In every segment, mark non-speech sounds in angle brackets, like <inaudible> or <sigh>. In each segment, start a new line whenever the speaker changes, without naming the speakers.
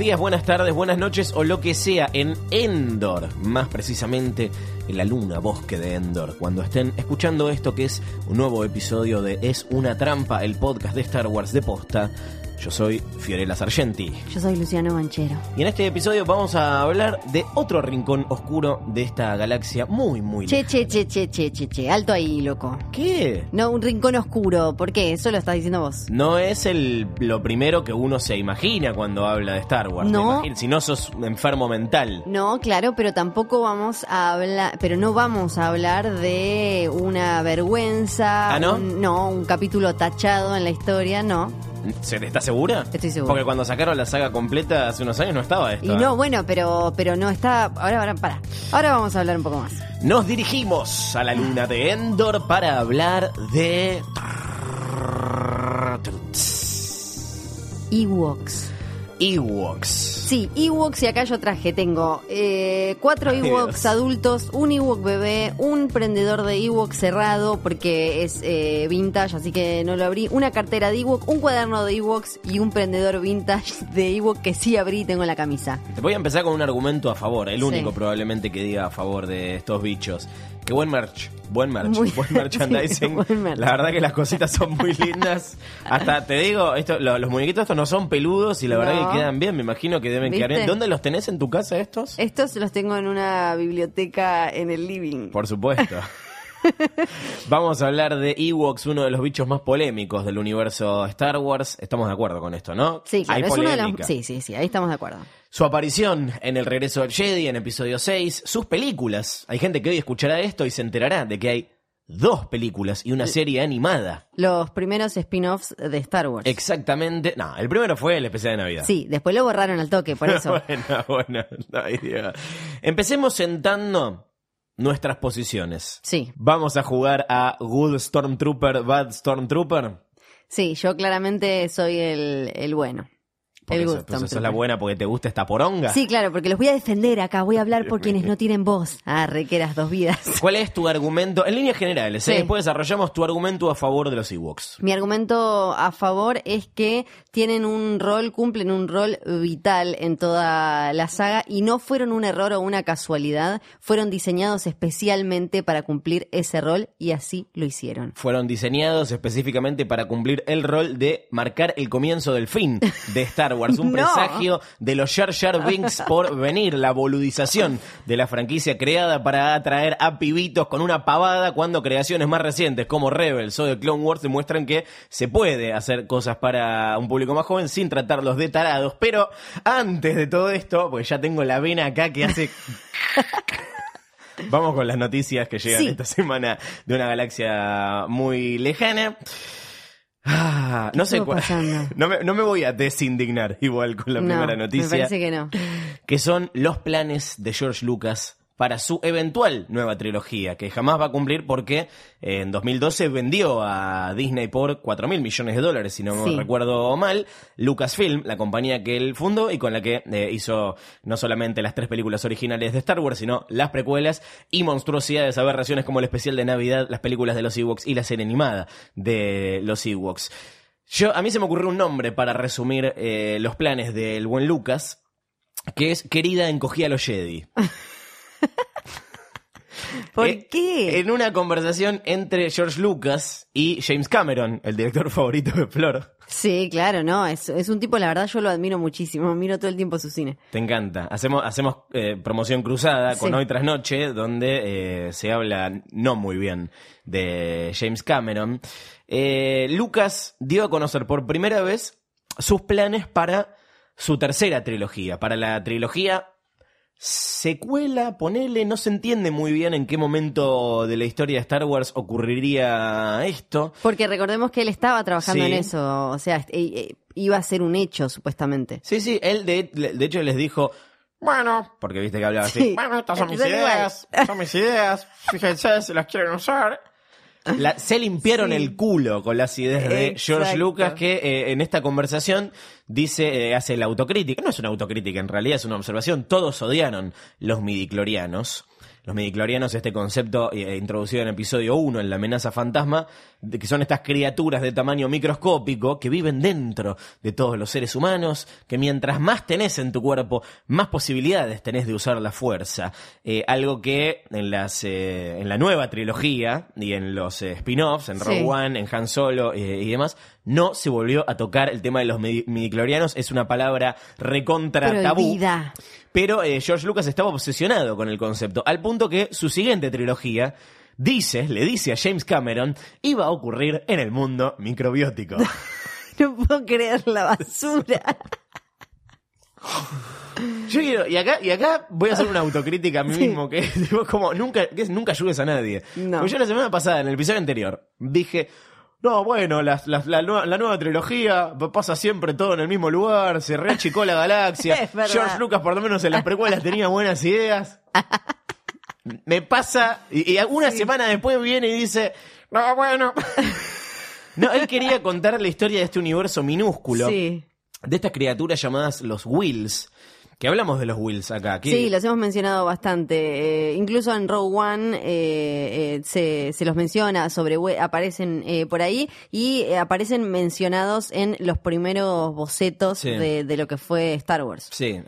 Días, buenas tardes, buenas noches o lo que sea en Endor, más precisamente en la luna, bosque de Endor, cuando estén escuchando esto que es un nuevo episodio de Es una trampa, el podcast de Star Wars de posta. Yo soy Fiorella Sargenti.
Yo soy Luciano Manchero.
Y en este episodio vamos a hablar de otro rincón oscuro de esta galaxia muy, muy
Che,
lejana.
che, che, che, che, che, che, alto ahí, loco.
¿Qué?
No, un rincón oscuro. ¿Por qué? Eso lo estás diciendo vos.
No es el, lo primero que uno se imagina cuando habla de Star Wars.
No.
Si no sos enfermo mental.
No, claro, pero tampoco vamos a hablar, pero no vamos a hablar de una vergüenza.
¿Ah, no?
un- no, un capítulo tachado en la historia, no.
¿Se- ¿Estás segura?
Estoy segura.
Porque cuando sacaron la saga completa hace unos años no estaba esto.
Y
¿eh?
no, bueno, pero, pero no está. Ahora, ahora, para. Ahora vamos a hablar un poco más.
Nos dirigimos a la luna de Endor para hablar de.
Ewoks.
Ewoks.
Sí, Ewoks y acá yo traje, tengo eh, cuatro
Ay,
Ewoks
Dios.
adultos, un Ewok bebé, un prendedor de Ewok cerrado porque es eh, vintage, así que no lo abrí, una cartera de Ewok, un cuaderno de Ewoks y un prendedor vintage de Ewok que sí abrí y tengo en la camisa.
Te voy a empezar con un argumento a favor, el
Sí.
único probablemente que diga a favor de estos bichos. Qué buen merch, buen merch,
Muy-
buen <laughs> merchandising.
sí, buen merch.
La verdad que las cositas son muy lindas. Hasta te digo, esto, lo- los muñequitos estos no son peludos y la verdad que quedan bien. Me imagino que deben
¿Viste?
quedar bien. ¿Dónde los tenés en tu casa estos?
Estos los tengo en una biblioteca en el living.
Por supuesto. <laughs> Vamos a hablar de Ewoks, uno de los bichos más polémicos del universo Star Wars. Estamos de acuerdo con esto, ¿no?
Sí, claro,
Hay
es uno de
polémica.
los... Sí, sí, sí, ahí estamos de acuerdo.
Su aparición en El Regreso del Jedi, en episodio 6, sus películas. Hay gente que hoy escuchará esto y se enterará de que hay dos películas y una serie animada.
Los primeros spin-offs de Star Wars.
Exactamente. No, el primero fue el especial de Navidad.
Sí, después lo borraron al toque, por eso. <laughs>
bueno, bueno. Ay, Dios. Empecemos sentando nuestras posiciones.
Sí.
Vamos a jugar a Good Stormtrooper, Bad Stormtrooper.
Sí, yo claramente soy el, el bueno.
Porque
el
sos- pues sos la buena porque te gusta esta poronga.
Sí, claro, porque los voy a defender acá, voy a hablar por quienes no tienen voz. Ah, requeras dos vidas. <laughs>
¿Cuál es tu argumento? En líneas generales, ¿eh?
Sí.
después desarrollamos tu argumento a favor de los Ewoks.
Mi argumento a favor es que tienen un rol, cumplen un rol vital en toda la saga y no fueron un error o una casualidad, fueron diseñados especialmente para cumplir ese rol y así lo hicieron.
Fueron diseñados específicamente para cumplir el rol de marcar el comienzo del fin de <laughs> Star Wars. Un <laughs>
No.
presagio de los Jar Jar Binks por venir. La boludización de la franquicia creada para atraer a pibitos con una pavada cuando creaciones más recientes como Rebels o The Clone Wars demuestran que se puede hacer cosas para un público más joven sin tratarlos de tarados. Pero antes de todo esto, pues ya tengo la vena acá que hace... <laughs> Vamos con las noticias que llegan
Sí.
esta semana de una galaxia muy lejana. Ah, no sé cuál. <laughs> No me, no me voy a desindignar igual con la
no,
primera
me
noticia.
parece que no.
Que son los planes de George Lucas para su eventual nueva trilogía, que jamás va a cumplir porque eh, en 2012 vendió a Disney por 4 mil millones de dólares, si no me
Sí.
recuerdo mal, Lucasfilm, la compañía que él fundó y con la que eh, hizo no solamente las tres películas originales de Star Wars, sino las precuelas y monstruosidades, aberraciones como el especial de Navidad, las películas de los Ewoks y la serie animada de los Ewoks. Yo, a mí se me ocurrió un nombre para resumir eh, los planes del buen Lucas, que es Querida encogía a los Jedi. <laughs> <laughs>
¿Por
Eh,
qué?
En una conversación entre George Lucas y James Cameron, el director favorito de Flor.
Sí, claro, no, es, es un tipo, la verdad, yo lo admiro muchísimo, miro todo el tiempo su cine.
Te encanta. Hacemos, hacemos eh, promoción cruzada con
Sí.
Hoy tras Noche, donde eh, se habla no muy bien de James Cameron. Lucas dio a conocer por primera vez sus planes para su tercera trilogía, para la trilogía secuela, ponele, no se entiende muy bien en qué momento de la historia de Star Wars ocurriría esto.
Porque recordemos que él estaba trabajando
Sí.
en eso, o sea, eh, eh, iba a ser un hecho, supuestamente.
Sí, sí, él de, de hecho les dijo, bueno, porque viste que hablaba así,
Sí.
bueno, estas son mis ideas, son mis ideas, fíjense si las quieren usar. La- se limpiaron
Sí.
el culo con las ideas de George. Lucas que eh, en esta conversación dice, eh, hace la autocrítica, no es una autocrítica, en realidad es una observación, todos odiaron los midiclorianos. Los midiclorianos, este concepto eh, introducido en episodio 1 en la amenaza fantasma, de que son estas criaturas de tamaño microscópico que viven dentro de todos los seres humanos, que mientras más tenés en tu cuerpo, más posibilidades tenés de usar la fuerza. Eh, algo que en, las, eh, en la nueva trilogía y en los spin-offs, en Rogue
Sí.
One, en Han Solo y demás, no se volvió a tocar el tema de los midi- midiclorianos. Es una palabra recontra tabú. Pero eh, George Lucas estaba obsesionado con el concepto, al punto que su siguiente trilogía dice, le dice a James Cameron, iba a ocurrir en el mundo microbiótico. <laughs>
No puedo creer la basura.
Yo quiero, y acá, y acá voy a hacer una autocrítica a mí
Sí.
mismo, que tipo, como nunca, que nunca ayudes a nadie.
No.
Porque yo la semana pasada, en el episodio anterior, dije, no, bueno, la, nueva, la nueva trilogía pasa siempre todo en el mismo lugar, se reachicó la galaxia. <laughs> George Lucas, por lo menos en las precuelas, tenía buenas ideas. Me pasa, y, y una semana después viene y dice, no, bueno. No, él quería contar la historia de este universo minúsculo
Sí.
de estas criaturas llamadas los Wills. Que hablamos de los Wills acá. que-
Sí, los hemos mencionado bastante. Eh, incluso en Rogue One eh, eh, se, se los menciona, sobre aparecen eh, por ahí y aparecen mencionados en los primeros bocetos
Sí.
de, de lo que fue Star Wars.
Sí,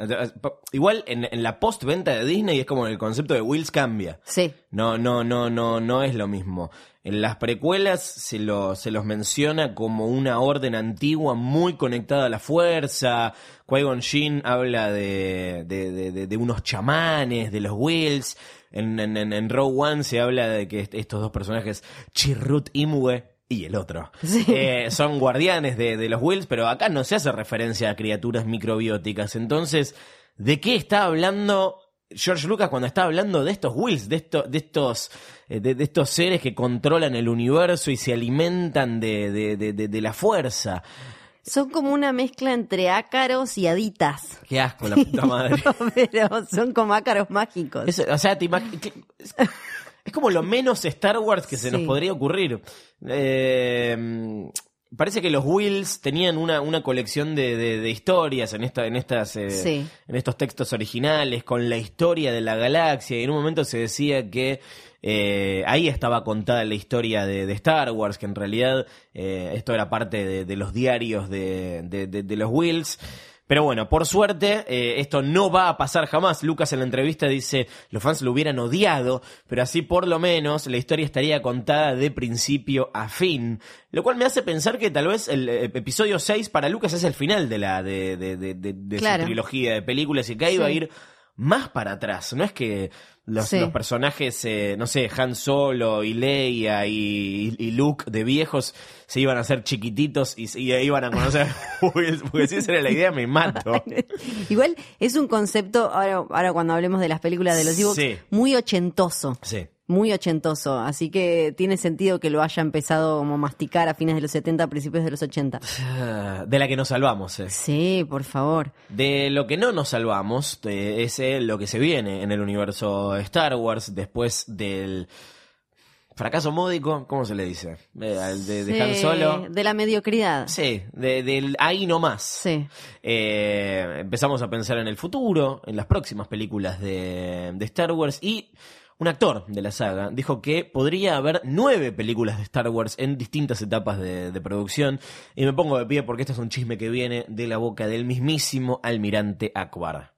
igual en, en la postventa de Disney es como el concepto de Wills cambia.
Sí.
No, no, no, no, no es lo mismo. En las precuelas se, lo, se los menciona como una orden antigua muy conectada a la fuerza. Qui-Gon Jinn habla de, de, de- unos chamanes, de los Wills. En, en, Rogue One se habla de que est- estos dos personajes, Chirrut Imwe y el otro,
Sí.
eh, son guardianes de, de los Wills, pero acá no se hace referencia a criaturas microbióticas. Entonces, ¿de qué está hablando George Lucas cuando está hablando de estos Wills, de, estos de, estos, eh, de, de estos seres que controlan el universo y se alimentan de, de, la fuerza?
Son como una mezcla entre ácaros y haditas.
Qué asco, la puta madre. <laughs>
Pero son como ácaros mágicos.
Es- o sea, te es, como lo menos Star Wars que se nos podría ocurrir. Eh, parece que los Wills tenían una, una colección de, de- de historias en esta, en estas, eh,
Sí.
en estos textos originales con la historia de la galaxia. Y en un momento se decía que eh, ahí estaba contada la historia de, de Star Wars, que en realidad eh, esto era parte de, los diarios de los Wills. Pero bueno, por suerte, eh, esto no va a pasar jamás. Lucas en la entrevista dice, los fans lo hubieran odiado, pero así por lo menos la historia estaría contada de principio a fin. Lo cual me hace pensar que tal vez el eh, episodio 6 para Lucas es el final de la de, de, de, de- de
Claro.
su trilogía de películas y que ahí va a ir más para atrás. No es que los,
Sí.
los personajes, eh, no sé, Han Solo y Leia y, y Luke de viejos se iban a hacer chiquititos y, y iban a conocer <laughs> porque si esa era la idea me mato. <laughs>
Igual es un concepto, ahora, ahora cuando hablemos de las películas de los
Sí.
muy ochentoso.
Sí.
Muy ochentoso, así que tiene sentido que lo haya empezado como a masticar a fines de los 70, principios de los 80.
Ah, De la que nos salvamos. eh.
Sí, por favor.
De lo que no nos salvamos eh, es eh, lo que se viene en el universo Star Wars después del fracaso módico, ¿cómo se le dice? Eh, de, de Han Solo.
De la mediocridad.
Sí, de- del ahí nomás.
Sí.
Eh, empezamos a pensar en el futuro, en las próximas películas de, de Star Wars y un actor de la saga dijo que podría haber nueve películas de Star Wars en distintas etapas de, de producción y me pongo de pie porque este es un chisme que viene de la boca del mismísimo almirante Akbar.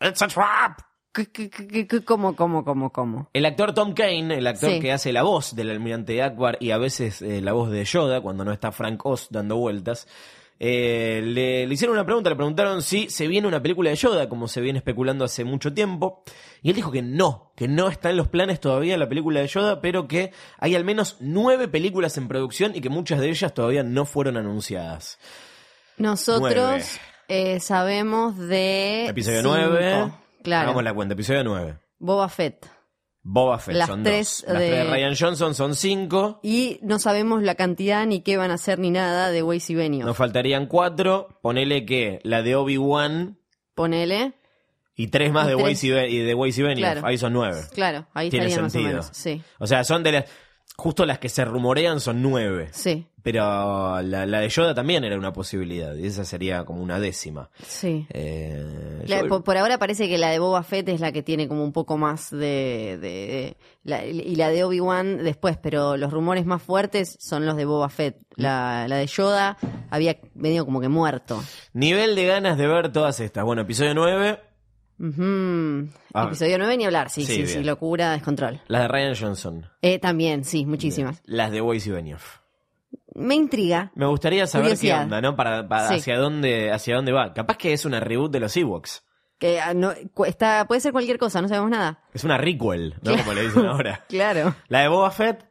It's a trap.
¿Qué- qué- qué- qué- ¿Cómo, cómo, cómo, cómo?
El actor Tom Kane, el actor
Sí.
que hace la voz del almirante Akbar y a veces eh, la voz de Yoda cuando no está Frank Oz dando vueltas, eh, le, le hicieron una pregunta, le preguntaron si se viene una película de Yoda, como se viene especulando hace mucho tiempo, y él dijo que no, que no está en los planes todavía la película de Yoda, pero que hay al menos nueve películas en producción y que muchas de ellas todavía no fueron anunciadas.
Nosotros eh, sabemos de.
Episodio
cinco.
nueve.
Claro.
Hagamos la cuenta, episodio 9.
Boba Fett.
Boba Fett
Las
son
tres
dos. Las
de-
tres de Ryan Johnson son cinco.
Y no sabemos la cantidad ni qué van a hacer ni nada de Waze y Benioff.
Nos faltarían cuatro. Ponele que la de Obi-Wan
Ponele.
y tres más
Y
de
tres.
Weiss y, de Weiss y Benioff.
Claro.
Ahí son nueve.
Claro, ahí
Tiene sentido.
más o menos. Sí,
O sea, son de las... Justo las que se rumorean son nueve.
sí,
Pero la, la de Yoda también era una posibilidad. Y esa sería como una décima.
sí.
Eh,
La-
yo-
por, por ahora parece que la de Boba Fett es la que tiene como un poco más de... de- de- la- y la de Obi-Wan después, pero los rumores más fuertes son los de Boba Fett. La, la de Yoda había venido como que muerto.
Nivel de ganas de ver todas estas. Bueno, episodio 9, Ah.
Episodio 9 ni hablar, sí,
Sí,
sí, locura, descontrol.
las de Ryan Johnson.
Eh, también, sí, muchísimas.
Las de Weiss y Benioff.
Me intriga.
Me gustaría saber
Curiosidad.
qué onda, ¿no? Para, para
Sí.
hacia dónde hacia dónde va. Capaz que es una reboot de los Ewoks.
Que ah, no, está, puede ser cualquier cosa, no sabemos nada.
Es una requel, ¿no? Como le dicen ahora. <laughs>
Claro.
La de Boba Fett,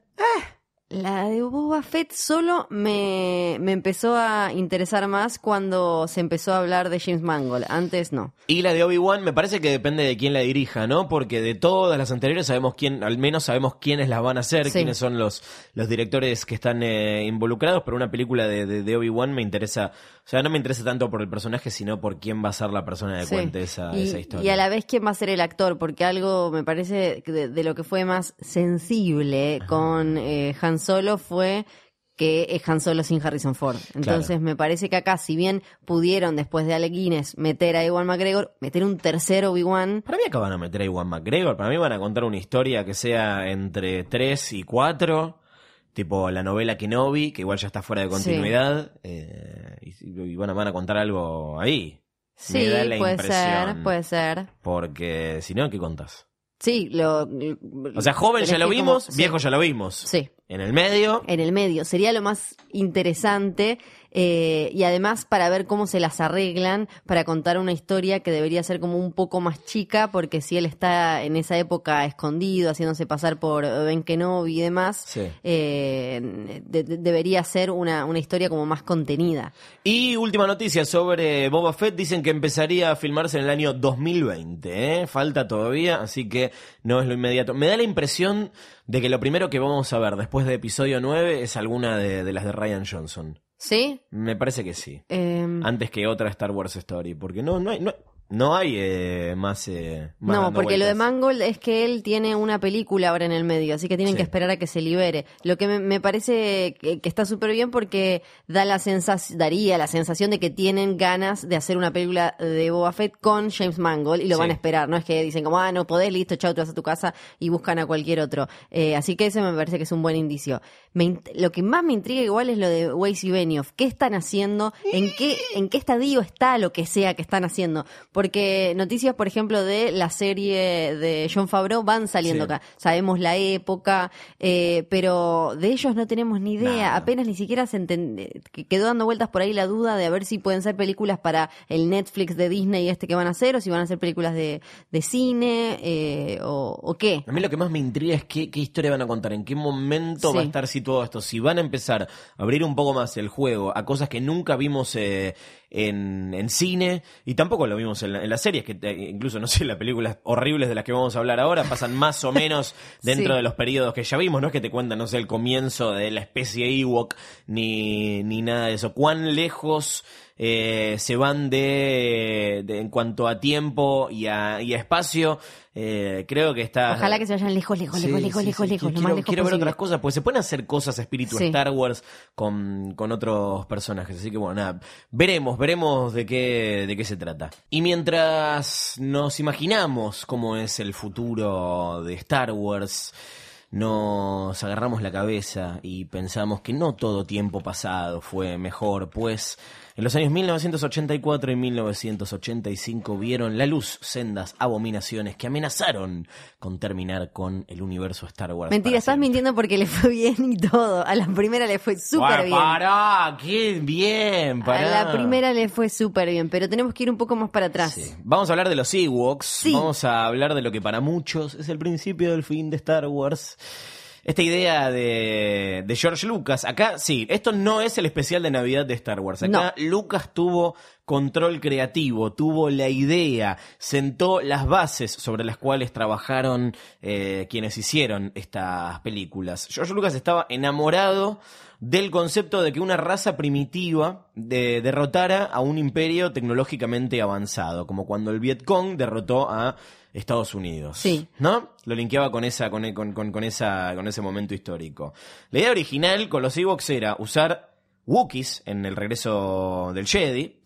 La de Boba Fett solo me, me empezó a interesar más cuando se empezó a hablar de James Mangold. Antes no.
Y la de Obi-Wan me parece que depende de quién la dirija, ¿no? Porque de todas las anteriores sabemos quién, al menos sabemos quiénes las van a hacer,
Sí.
quiénes son los, los directores que están eh, involucrados, pero una película de, de, de Obi-Wan me interesa, o sea, no me interesa tanto por el personaje, sino por quién va a ser la persona que
Sí.
cuente esa,
y,
esa historia.
y a la vez quién va a ser el actor, porque algo me parece que de, de lo que fue más sensible con eh, Han Solo fue que es Han Solo sin Harrison Ford. Entonces me parece que acá, si bien pudieron después de Alec Guinness meter a Ewan McGregor, meter un tercer Obi-Wan,
Para mí acá van a meter a Iwan McGregor, para mí van a contar una historia que sea entre 3 y 4, tipo la novela Kenobi, que igual ya está fuera de
Sí.
continuidad, eh, y, y van, a, van a contar algo ahí.
sí,
Me da la
puede
impresión.
ser, puede ser.
Porque si no, ¿qué contás?
Sí, lo...
O sea, joven ya lo vimos,
como- sí.
viejo ya lo vimos.
Sí.
En el medio,
en el medio. Sería lo más interesante eh, y además para ver cómo se las arreglan para contar una historia que debería ser como un poco más chica porque si él está en esa época escondido, haciéndose pasar por Ben Kenobi y demás,
Sí.
eh, de- de- debería ser una, una historia como más contenida.
Y última noticia sobre Boba Fett, dicen que empezaría a filmarse en el año 2020, ¿eh? falta todavía, así que no es lo inmediato. Me da la impresión de que lo primero que vamos a ver después de episodio 9 es alguna de, de las de Ryan Johnson.
¿Sí?
Me parece que sí.
Eh,
Antes que otra Star Wars Story, porque no, no hay, no, no hay eh, más, eh, más
No, porque lo de. Mangold es que él tiene una película ahora en el medio, así que tienen
Sí.
que esperar a que se libere. Lo que me, me parece que, que está súper bien porque da la daría la sensación de que tienen ganas de hacer una película de Boba Fett con James Mangold y lo
Sí.
van a esperar. No es que dicen como, ah, no podés, listo, chau, te vas a tu casa y buscan a cualquier otro. Eh, así que eso me parece que es un buen indicio. Me lo que más me intriga igual es lo de Weiss y Benioff. ¿Qué están haciendo? ¿En qué, ¿En qué estadio está lo que sea que están haciendo? Porque noticias, por ejemplo, de la serie de John Favreau van saliendo
Sí.
acá. Sabemos la época, eh, pero de ellos no tenemos ni idea.
Nada.
Apenas ni siquiera se enten- que quedó dando vueltas por ahí la duda de a ver si pueden ser películas para el Netflix de Disney este que van a hacer o si van a ser películas de, de cine eh, o, o qué.
A mí lo que más me intriga es qué, qué historia van a contar, en qué momento
Sí.
va a estar situado esto. Si van a empezar a abrir un poco más el juego a cosas que nunca vimos eh, en, en cine y tampoco lo vimos en, la- en las series, que eh, incluso, no sé, las películas horribles de las que vamos a hablar ahora pasan más o menos <laughs> dentro
Sí.
de los periodos que ya vimos, no es que te cuentan, no sé, el comienzo de la especie Ewok ni, ni nada de eso. ¿Cuán lejos eh, se van de, de- en cuanto a tiempo y a, y a espacio? Eh, creo que está...
Ojalá que se vayan lejos, lejos,
Sí,
lejos, lejos,
sí,
lejos,
sí.
lejos,
Quiero,
lejos
quiero ver otras cosas, pues se pueden hacer cosas espíritu. Star Wars con, con otros personajes. Así que bueno, nada, veremos, veremos de qué, de qué se trata. Y mientras nos imaginamos cómo es el futuro de Star Wars, nos agarramos la cabeza y pensamos que no todo tiempo pasado fue mejor, pues en los años 1984 y 1985 vieron la luz sendas abominaciones que amenazaron con terminar con el universo Star Wars.
Mentira, estás
siempre.
mintiendo porque le fue <laughs> bien y todo. A la primera le fue súper bien.
Pará, qué bien, pará.
A la primera le fue súper bien, pero tenemos que ir un poco más para atrás.
Sí. Vamos a hablar de los Ewoks.
Sí.
Vamos a hablar de lo que para muchos es el principio del fin de Star Wars. Esta idea de, de George Lucas. Acá, sí, esto no es el especial de Navidad de Star Wars. Acá Lucas tuvo control creativo, tuvo la idea, sentó las bases sobre las cuales trabajaron eh, quienes hicieron estas películas. George Lucas estaba enamorado del concepto de que una raza primitiva de- derrotara a un imperio tecnológicamente avanzado, como cuando el Vietcong derrotó a Estados Unidos.
Sí.
¿No? Lo linkeaba con esa, con, con, con, con esa, con ese momento histórico. La idea original con los Ewoks era usar Wookiees en el regreso del Jedi.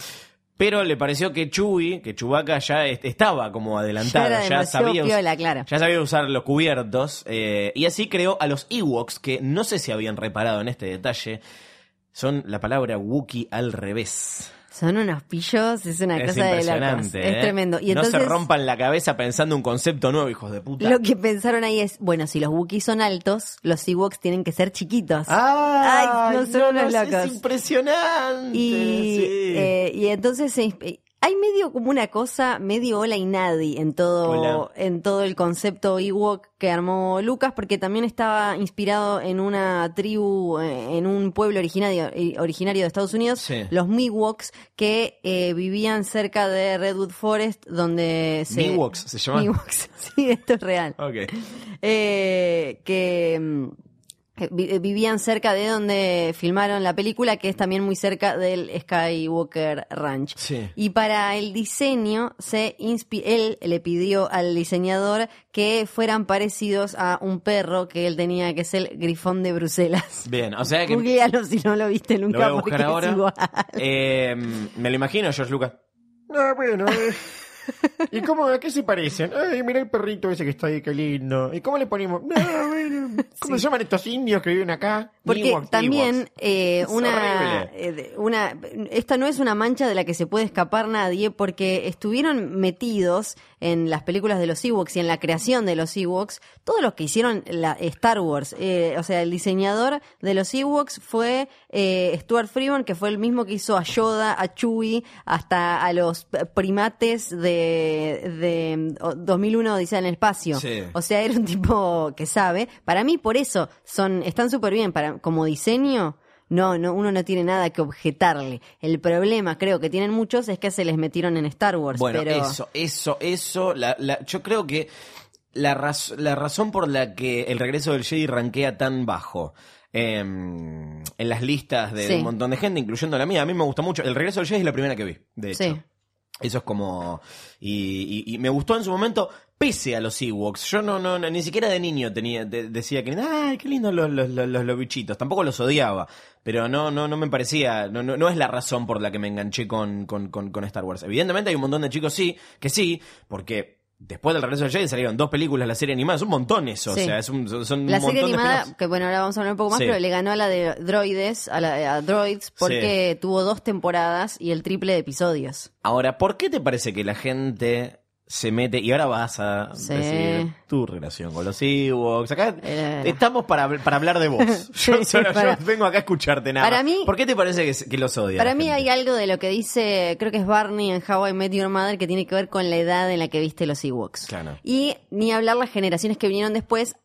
Pero le pareció que Chewie, que Chewbacca ya est- estaba como adelantado,
Ya
sabía, us-
piola, claro.
ya sabía usar los cubiertos, eh, y así creó a los Ewoks, que no sé si habían reparado en este detalle, son la palabra Wookiee al revés.
Son unos pillos, es una
es
cosa de
impresionante.
Es
¿eh?
tremendo. Y
no
entonces,
se rompan la cabeza pensando un concepto nuevo, hijos de puta.
lo que pensaron ahí es, bueno, si los Wookiees son altos, los Ewoks tienen que ser chiquitos.
¡Ah!
Ay, no son unos
Es
locos.
impresionante.
Y,
sí.
eh, y entonces se hay medio como una cosa, medio hola y nadie en todo,
Hola.
en todo el concepto Ewok que armó Lucas, porque también estaba inspirado en una tribu, eh, en un pueblo originario, eh, originario de Estados Unidos,
Sí.
los Miwoks, que eh, vivían cerca de Redwood Forest, donde se...
Miwoks, ¿se llaman?
Miwoks, <laughs> sí, esto es real
Ok.
eh, que mm, vivían cerca de donde filmaron la película, que es también muy cerca del Skywalker Ranch.
Sí.
Y para el diseño, se él le pidió al diseñador que fueran parecidos a un perro que él tenía, que es el grifón de Bruselas.
Bien, o sea que lo
Googlealo si no lo viste
voy
nunca,
a
porque
buscar ahora.
es igual.
Eh, me lo imagino, George Lucas.
Ah, bueno. eh. ¿Y cómo, a qué se parecen? Ay, mira el perrito ese que está ahí, qué lindo. ¿Y cómo le ponemos? No, <laughs> ¿Cómo se llaman estos indios que viven acá?
Porque
Ewoks,
también
Ewoks.
eh, una, eh, una, esta no es una mancha de la que se puede escapar nadie, porque estuvieron metidos en las películas de los Ewoks y en la creación de los Ewoks, todos los que hicieron la Star Wars. Eh, o sea, el diseñador de los Ewoks fue eh, Stuart Freeman, que fue el mismo que hizo a Yoda, a Chewie, hasta a los primates de, de oh, 2001 Odisea en el espacio.
Sí.
O sea, era un tipo que sabe. Para mí, por eso, son, están súper bien. Para, como diseño, no, no, uno no tiene nada que objetarle. El problema, creo que tienen muchos, es que se les metieron en Star Wars.
Bueno,
pero...
eso, eso, eso. La, la- yo creo que la, raz- la razón por la que el regreso del Jedi rankea tan bajo em, en las listas de
Sí.
un montón de gente, incluyendo la mía, a mí me gusta mucho. El regreso del Jedi es la primera que vi, de hecho.
Sí.
Eso es como. Y, y- y me gustó en su momento, pese a los Ewoks. Yo no, no, no- ni siquiera de niño tenía, de- decía que. ¡Ay, qué lindos los, los, los, bichitos! Tampoco los odiaba. Pero no, no, no me parecía. No, no, no es la razón por la que me enganché con, con, con, con Star Wars. Evidentemente hay un montón de chicos sí, que sí, porque. Después del regreso del Jedi salieron dos películas, la serie animada, es un montón eso,
Sí.
o sea, es un, son,
La
un
serie
de
animada, que bueno, ahora vamos a hablar un poco más,
Sí.
pero le ganó a la de Droides, a la a Droids, porque tuvo dos temporadas y el triple de episodios.
Ahora, ¿por qué te parece que la gente se mete y ahora vas a
Sí.
decir tu relación con los Ewoks? Acá
Eh.
estamos para, para hablar de vos. <laughs> Yo,
Sí,
solo- yo
para-
vengo acá a escucharte nada.
Para mí-
¿Por qué te parece que, que los odias?
Para mí hay algo de lo que dice, creo que es Barney en How I Met Your Mother, que tiene que ver con la edad en la que viste los Ewoks.
Claro.
Y ni hablar las generaciones que vinieron después,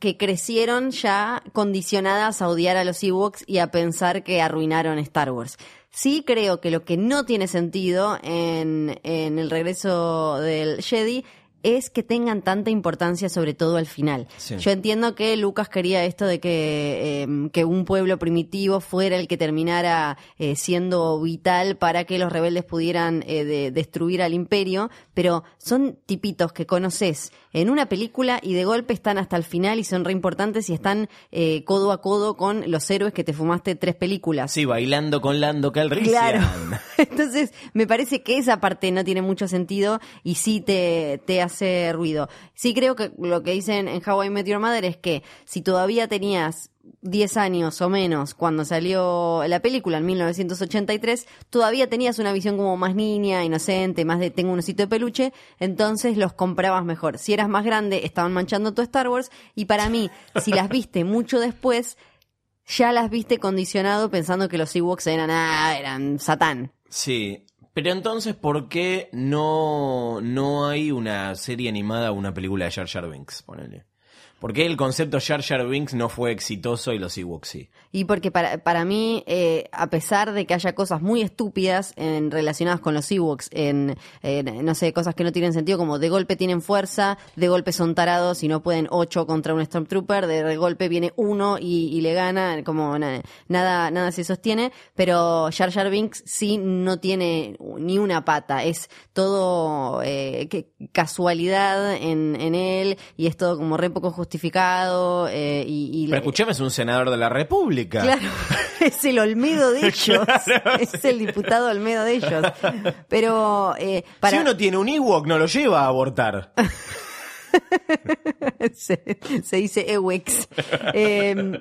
que crecieron ya condicionadas a odiar a los Ewoks y a pensar que arruinaron Star Wars. Sí creo que lo que no tiene sentido en, en el regreso del Jedi es que tengan tanta importancia, sobre todo al final.
Sí.
Yo entiendo que Lucas quería esto de que, eh, que un pueblo primitivo fuera el que terminara eh, siendo vital para que los rebeldes pudieran eh, de- destruir al imperio, pero son tipitos que conoces en una película y de golpe están hasta el final y son re importantes y están eh, codo a codo con los héroes que te fumaste tres películas.
Sí, bailando con Lando Calrissian.
Claro. <laughs> Entonces, me parece que esa parte no tiene mucho sentido y sí te, te hace ruido. Sí creo que lo que dicen en How I Met Your Mother es que si todavía tenías 10 años o menos cuando salió la película en 1983, todavía tenías una visión como más niña, inocente, más de tengo un osito de peluche, entonces los comprabas mejor. Si eras más grande, estaban manchando tu Star Wars y para mí, si las viste mucho después, ya las viste condicionado pensando que los Ewoks eran, ah, eran Satán.
Sí. Pero entonces, ¿por qué no, no hay una serie animada o una película de Jar Jar Binks? Ponele. ¿Por qué el concepto Jar Jar Binks no fue exitoso y los Ewoks sí?
Y porque para, para mí, eh, a pesar de que haya cosas muy estúpidas en, relacionadas con los Ewoks, en, en, no sé, cosas que no tienen sentido, como de golpe tienen fuerza, de golpe son tarados y no pueden ocho contra un Stormtrooper, de, golpe viene uno y, le gana, como na- nada, nada se sostiene, pero Jar Jar Binks sí no tiene ni una pata, es todo eh, casualidad en, en él y es todo como re poco justificado eh, y, y
Pero escuchame, es un senador de la República.
Claro, <laughs> es el Olmedo de <laughs> ellos.
Claro,
es el diputado Olmedo de ellos. Pero eh, para
Si uno tiene un Ewok, no lo lleva a abortar. <laughs>
se, se dice Ewex. Eh,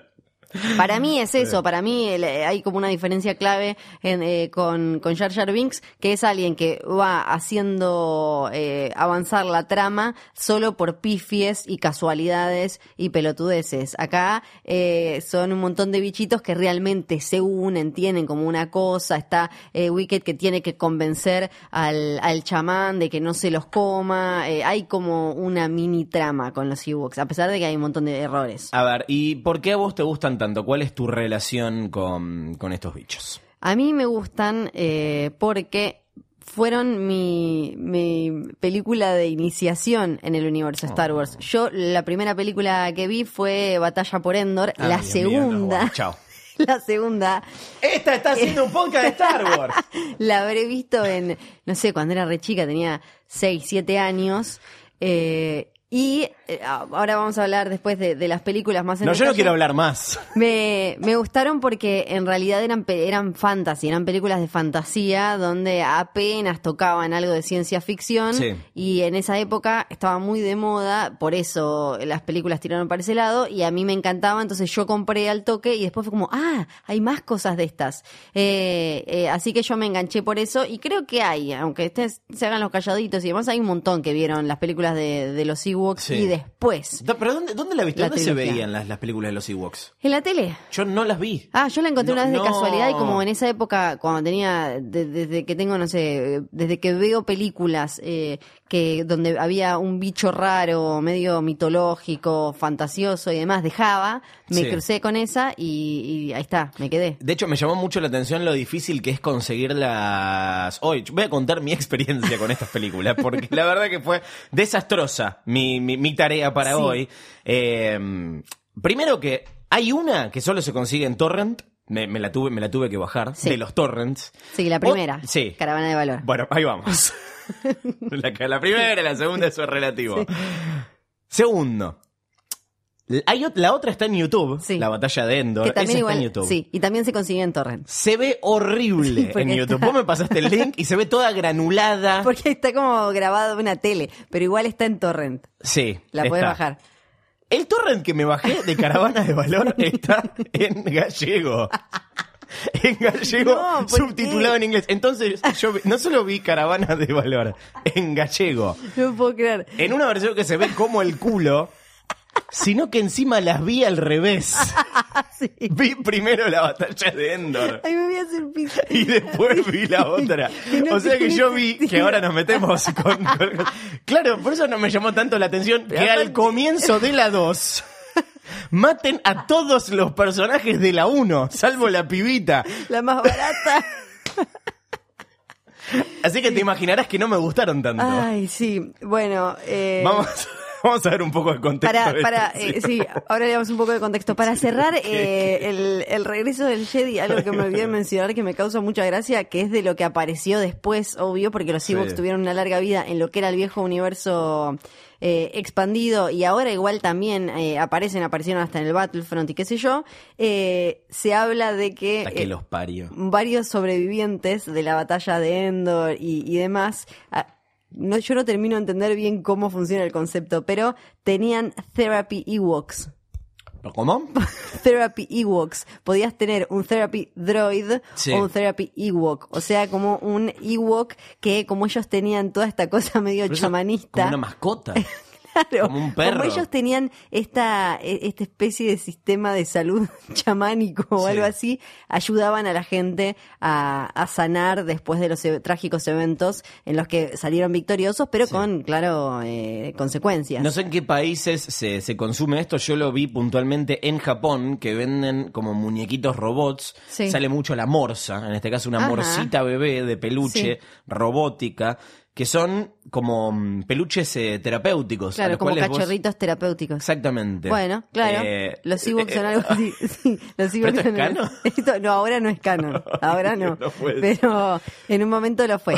para mí es eso, para mí el- eh, hay como una diferencia clave en, eh, con, con Jar Jar Binks, que es alguien que va haciendo eh, avanzar la trama solo por pifies y casualidades y pelotudeces. Acá eh, son un montón de bichitos que realmente se unen, tienen como una cosa. Está eh, Wicked que tiene que convencer al, al chamán de que no se los coma. eh, hay como una mini trama con los Ewoks, a pesar de que hay un montón de errores.
A ver, ¿y por qué a vos te gustan tanto? ¿Cuál es tu relación con, con estos bichos?
A mí me gustan eh, porque fueron mi, mi película de iniciación en el universo Star Wars. Yo la primera película que vi fue Batalla por Endor,
Ay,
la segunda,
chao. <laughs>
la segunda
Esta está haciendo un podcast de Star Wars. <laughs>
la habré visto en, no sé, cuando era re chica, tenía 6, 7 años. eh, y eh, ahora vamos a hablar después de, de las películas más en
No, yo no
detalle.
quiero hablar más.
Me, me gustaron porque en realidad eran, pe- eran fantasy, eran películas de fantasía donde apenas tocaban algo de ciencia ficción
Sí.
y en esa época estaba muy de moda, por eso las películas tiraron para ese lado y a mí me encantaba, entonces yo compré al toque y después fue como, ah, hay más cosas de estas. Eh, eh, así que yo me enganché por eso y creo que hay, aunque ustedes se hagan los calladitos y demás, hay un montón que vieron las películas de, de los Ewoks
Sí.
y después
Da- ¿Pero dónde, dónde la viste?
La
¿Dónde se veían las, las películas de los Ewoks?
en la tele.
Yo no las vi.
Ah, yo la encontré
No,
una vez de casualidad y como en esa época, cuando tenía, de- desde que tengo, no sé, desde que veo películas eh, que donde había un bicho raro, medio mitológico, fantasioso y demás, dejaba, me
Sí.
crucé con esa y, y ahí está, me quedé.
De hecho, me llamó mucho la atención lo difícil que es conseguirlas. Hoy voy a contar mi <laughs> experiencia con estas películas, porque la verdad que fue desastrosa mi, mi, mi tarea para
Sí.
hoy. Eh, primero que hay una que solo se consigue en Torrent. Me, me la tuve, me la tuve que bajar
Sí.
de los torrents.
Sí, la primera.
Sí.
Caravana de valor.
Bueno, ahí vamos. <laughs> la, la primera, la segunda, eso es relativo. Segundo. Hay, ot- la otra está en YouTube,
Sí.
la batalla de Endor.
que
Esa
también
está en YouTube.
sí, y también se consigue en torrent.
Se ve horrible <laughs>
Sí,
en YouTube.
está-
Vos me pasaste el link y se ve toda granulada. <laughs>
Porque está como grabado en una tele, pero igual está en torrent.
Sí.
La
está.
podés bajar.
El torrent que me bajé de Caravana de Valor <laughs> está en gallego. En gallego,
No, ¿por
subtitulado
qué?
en inglés. Entonces, yo no solo vi Caravana de Valor en gallego,
No puedo creer.
en una versión que se ve como el culo, sino que encima las vi al revés. <laughs>
Sí.
Vi primero la batalla de Endor.
Ay, me voy a hacer.
Y después vi la otra.
No
O sea que yo vi
sentido.
que ahora nos metemos con, con- Claro, por eso no me llamó tanto la atención que al comienzo de la 2 <laughs> maten a todos los personajes de la 1, salvo la pibita.
La más barata.
Así que te imaginarás que no me gustaron tanto.
Ay, sí. Bueno, eh,
Vamos, <laughs> vamos a ver un poco de contexto.
para, para, eh, sí, ahora le damos un poco de contexto. Para cerrar eh, el, el regreso del Jedi, algo que me olvidé de mencionar que me causa mucha gracia, que es de lo que apareció después, obvio, porque los
Sí.
Ewoks tuvieron una larga vida en lo que era el viejo universo eh, expandido y ahora igual también eh, aparecen, aparecieron hasta en el Battlefront y qué sé yo. Eh, se habla de que...
Que
eh,
los
varios sobrevivientes de la batalla de Endor y, y demás. ah, No, yo no termino de entender bien cómo funciona el concepto, pero tenían therapy Ewoks.
¿Cómo? <laughs>
Therapy Ewoks. Podías tener un therapy droid
Sí.
o un therapy Ewok. O sea, como un Ewok que, como ellos tenían toda esta cosa <laughs> medio
eso,
chamanista.
Como una mascota. <laughs>
Claro,
Como un perro.
Como ellos tenían esta, e- esta especie de sistema de salud <laughs> chamánico o
Sí.
algo así, ayudaban a la gente a, a sanar después de los e- trágicos eventos en los que salieron victoriosos, pero con, claro, eh, consecuencias.
No sé en qué países se, se consume esto. Yo lo vi puntualmente en Japón, que venden como muñequitos robots.
Sí.
Sale mucho la morsa, en este caso una
Ajá.
morcita bebé de peluche robótica, que son como mm, peluches eh, terapéuticos. a
Claro,
los
como
cuales vos-
terapéuticos.
Exactamente.
Bueno, claro.
Eh,
los Ewoks
eh,
son algo así. <laughs> Sí, los
¿Pero
Ewoks
esto es
son-
canon? <laughs>
Esto- no, ahora no es canon. <laughs> Ahora no.
No
pero en un momento lo fue.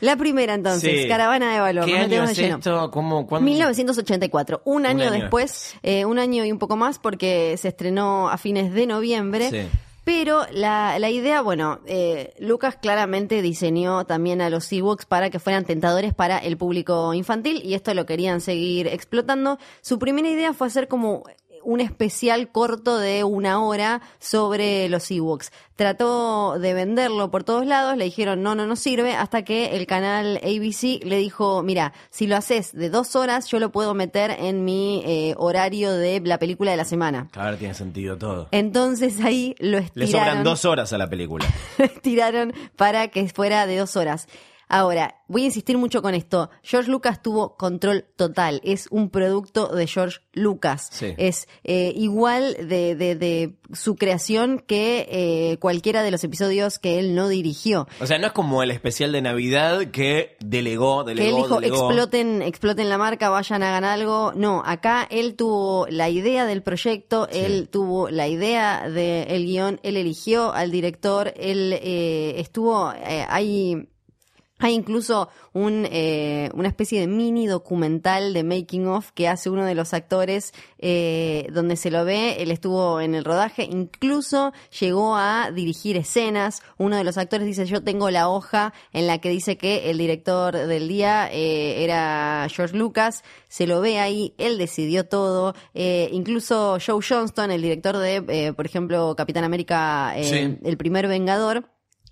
La primera entonces,
Sí.
Caravana de Valor.
¿Qué año es esto? ¿Cómo, cuándo?
1984, un año,
año
después, eh, un año y un poco más, porque se estrenó a fines de noviembre.
Sí.
Pero la, la idea, bueno, eh, Lucas claramente diseñó también a los Ewoks para que fueran tentadores para el público infantil y esto lo querían seguir explotando. Su primera idea fue hacer como un especial corto de una hora sobre los Ewoks. Trató de venderlo por todos lados, le dijeron no, no nos sirve, hasta que el canal ABC le dijo, mira, si lo haces de dos horas, yo lo puedo meter en mi eh, horario de la película de la semana.
Claro, tiene sentido todo.
Entonces ahí lo
Le
estiraron.
sobran dos horas a la película. <laughs>
lo estiraron para que fuera de dos horas. Ahora, voy a insistir mucho con esto. George Lucas tuvo control total. Es un producto de George Lucas.
Sí.
Es eh, igual de, de- de su creación que eh, cualquiera de los episodios que él no dirigió.
O sea, no es como el especial de Navidad que delegó,
que él
delegó,
dijo
delegó.
exploten, exploten la marca, vayan, hagan algo. No, acá él tuvo la idea del proyecto, él tuvo la idea del guion, él eligió al director, él eh, estuvo, eh, hay, hay incluso un, eh, una especie de mini documental de making of que hace uno de los actores eh, donde se lo ve, él estuvo en el rodaje, incluso llegó a dirigir escenas. Uno de los actores dice, yo tengo la hoja en la que dice que el director del día eh, era George Lucas, se lo ve ahí, él decidió todo. Eh, incluso Joe Johnston, el director de, eh, por ejemplo, Capitán América,
Sí.
el primer Vengador,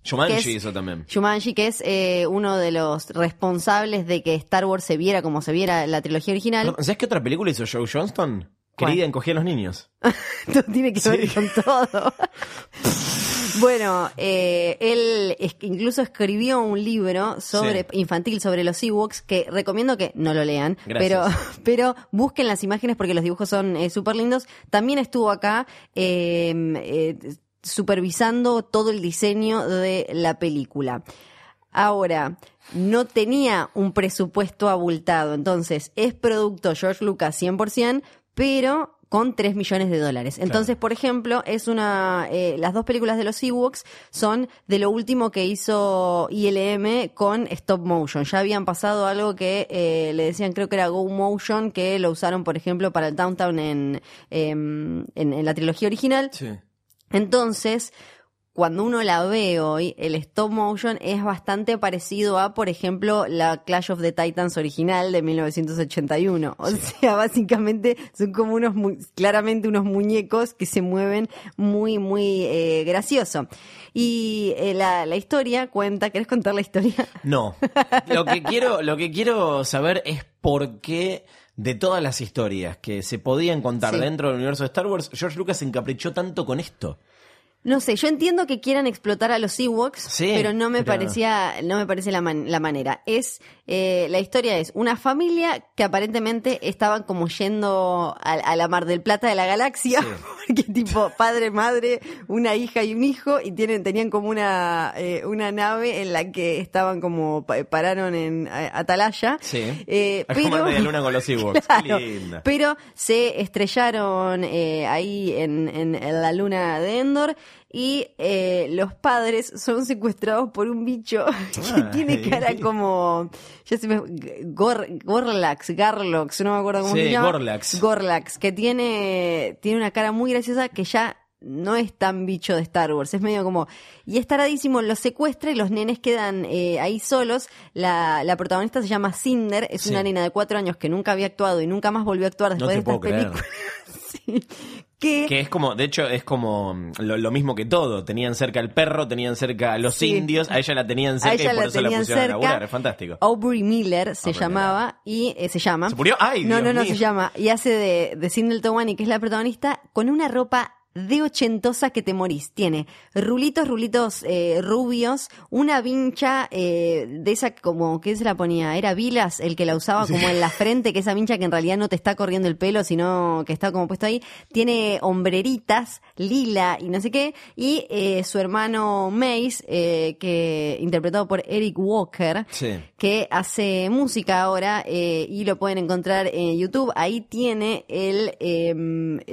Es-
hizo también.
Jumanji, que es eh, uno de los responsables de que Star Wars se viera como se viera la trilogía original.
Perdón, ¿Sabes qué otra película hizo Joe Johnston?
¿Cuál?
Querida encogía a los niños. <laughs>
Esto tiene que ver con todo. <laughs> bueno, eh, él es- incluso escribió un libro sobre
Sí.
infantil sobre los Ewoks que recomiendo que no lo lean, pero,
Gracias. <laughs>
pero busquen las imágenes porque los dibujos son súper lindos. También estuvo acá eh, eh, supervisando todo el diseño de la película. Ahora, no tenía un presupuesto abultado, entonces es producto George Lucas 100%, pero con 3 millones de dólares. Entonces, por ejemplo, es una eh, las dos películas de los Ewoks son de lo último que hizo ILM con stop motion. Ya habían pasado algo que eh, le decían, creo que era Go Motion, que lo usaron, por ejemplo, para el Downtown en, em, en, en la trilogía original.
Sí.
Entonces, cuando uno la ve hoy, el stop motion es bastante parecido a, por ejemplo, la Clash of the Titans original de 1981. O sea, básicamente son como unos, mu- claramente unos muñecos que se mueven muy, muy eh, gracioso. Y eh, la, la historia cuenta, ¿querés contar la historia?
No. <laughs> Lo que quiero, lo que quiero saber es por qué de todas las historias que se podían contar
Sí.
dentro del universo de Star Wars, George Lucas se encaprichó tanto con esto.
No sé, yo entiendo que quieran explotar a los Ewoks,
Sí,
pero no me
pero-
parecía, no me parece la, man- la manera. Es eh, la historia es una familia que aparentemente estaban como yendo a, a la Mar del Plata de la galaxia, <laughs> porque tipo padre, madre, una hija y un hijo y tienen tenían como una eh, una nave en la que estaban como pa- pararon en eh, Atalaya.
Sí.
Eh, pero
media luna con los. <laughs>
Claro, pero se estrellaron eh, ahí en, en- en la luna de Endor y eh, los padres son secuestrados por un bicho <laughs> que
Ay.
tiene <laughs> cara como ya se me Gor, Gorlax, Garlox, no me acuerdo cómo
Sí,
se llama.
Gorlax.
Gorlax, que tiene tiene una cara muy graciosa que ya no es tan bicho de Star Wars, es medio como... Y es taradísimo, los secuestra y los nenes quedan eh, ahí solos. La, la protagonista se llama Cinder, es
Sí.
una nena de cuatro años que nunca había actuado y nunca más volvió a actuar después de estas películas. <laughs> Sí. Que,
Que es como, de hecho, es como mm, lo, lo mismo que todo. Tenían cerca al perro, tenían cerca a los
Sí.
indios, a ella la tenían
a
cerca y por eso la pusieron a
cerca.
laburar. Es fantástico.
Aubrey Miller se
Aubrey
llamaba y eh, se llama.
¿Se murió? ¡Ay,
No,
Dios
no, no,
mío!
se llama. Y hace de, de Sindel Towani, que es la protagonista, con una ropa de ochentosa que te morís. Tiene rulitos, rulitos eh, rubios, una vincha eh, de esa como, ¿qué se la ponía? Era Vilas el que la usaba como en la frente, que esa vincha que en realidad no te está corriendo el pelo, sino que está como puesto ahí. Tiene hombreritas, lila y no sé qué. Y eh, su hermano Mace, eh, que interpretado por Eric Walker,
Sí.
que hace música ahora y lo pueden encontrar en YouTube. Ahí tiene el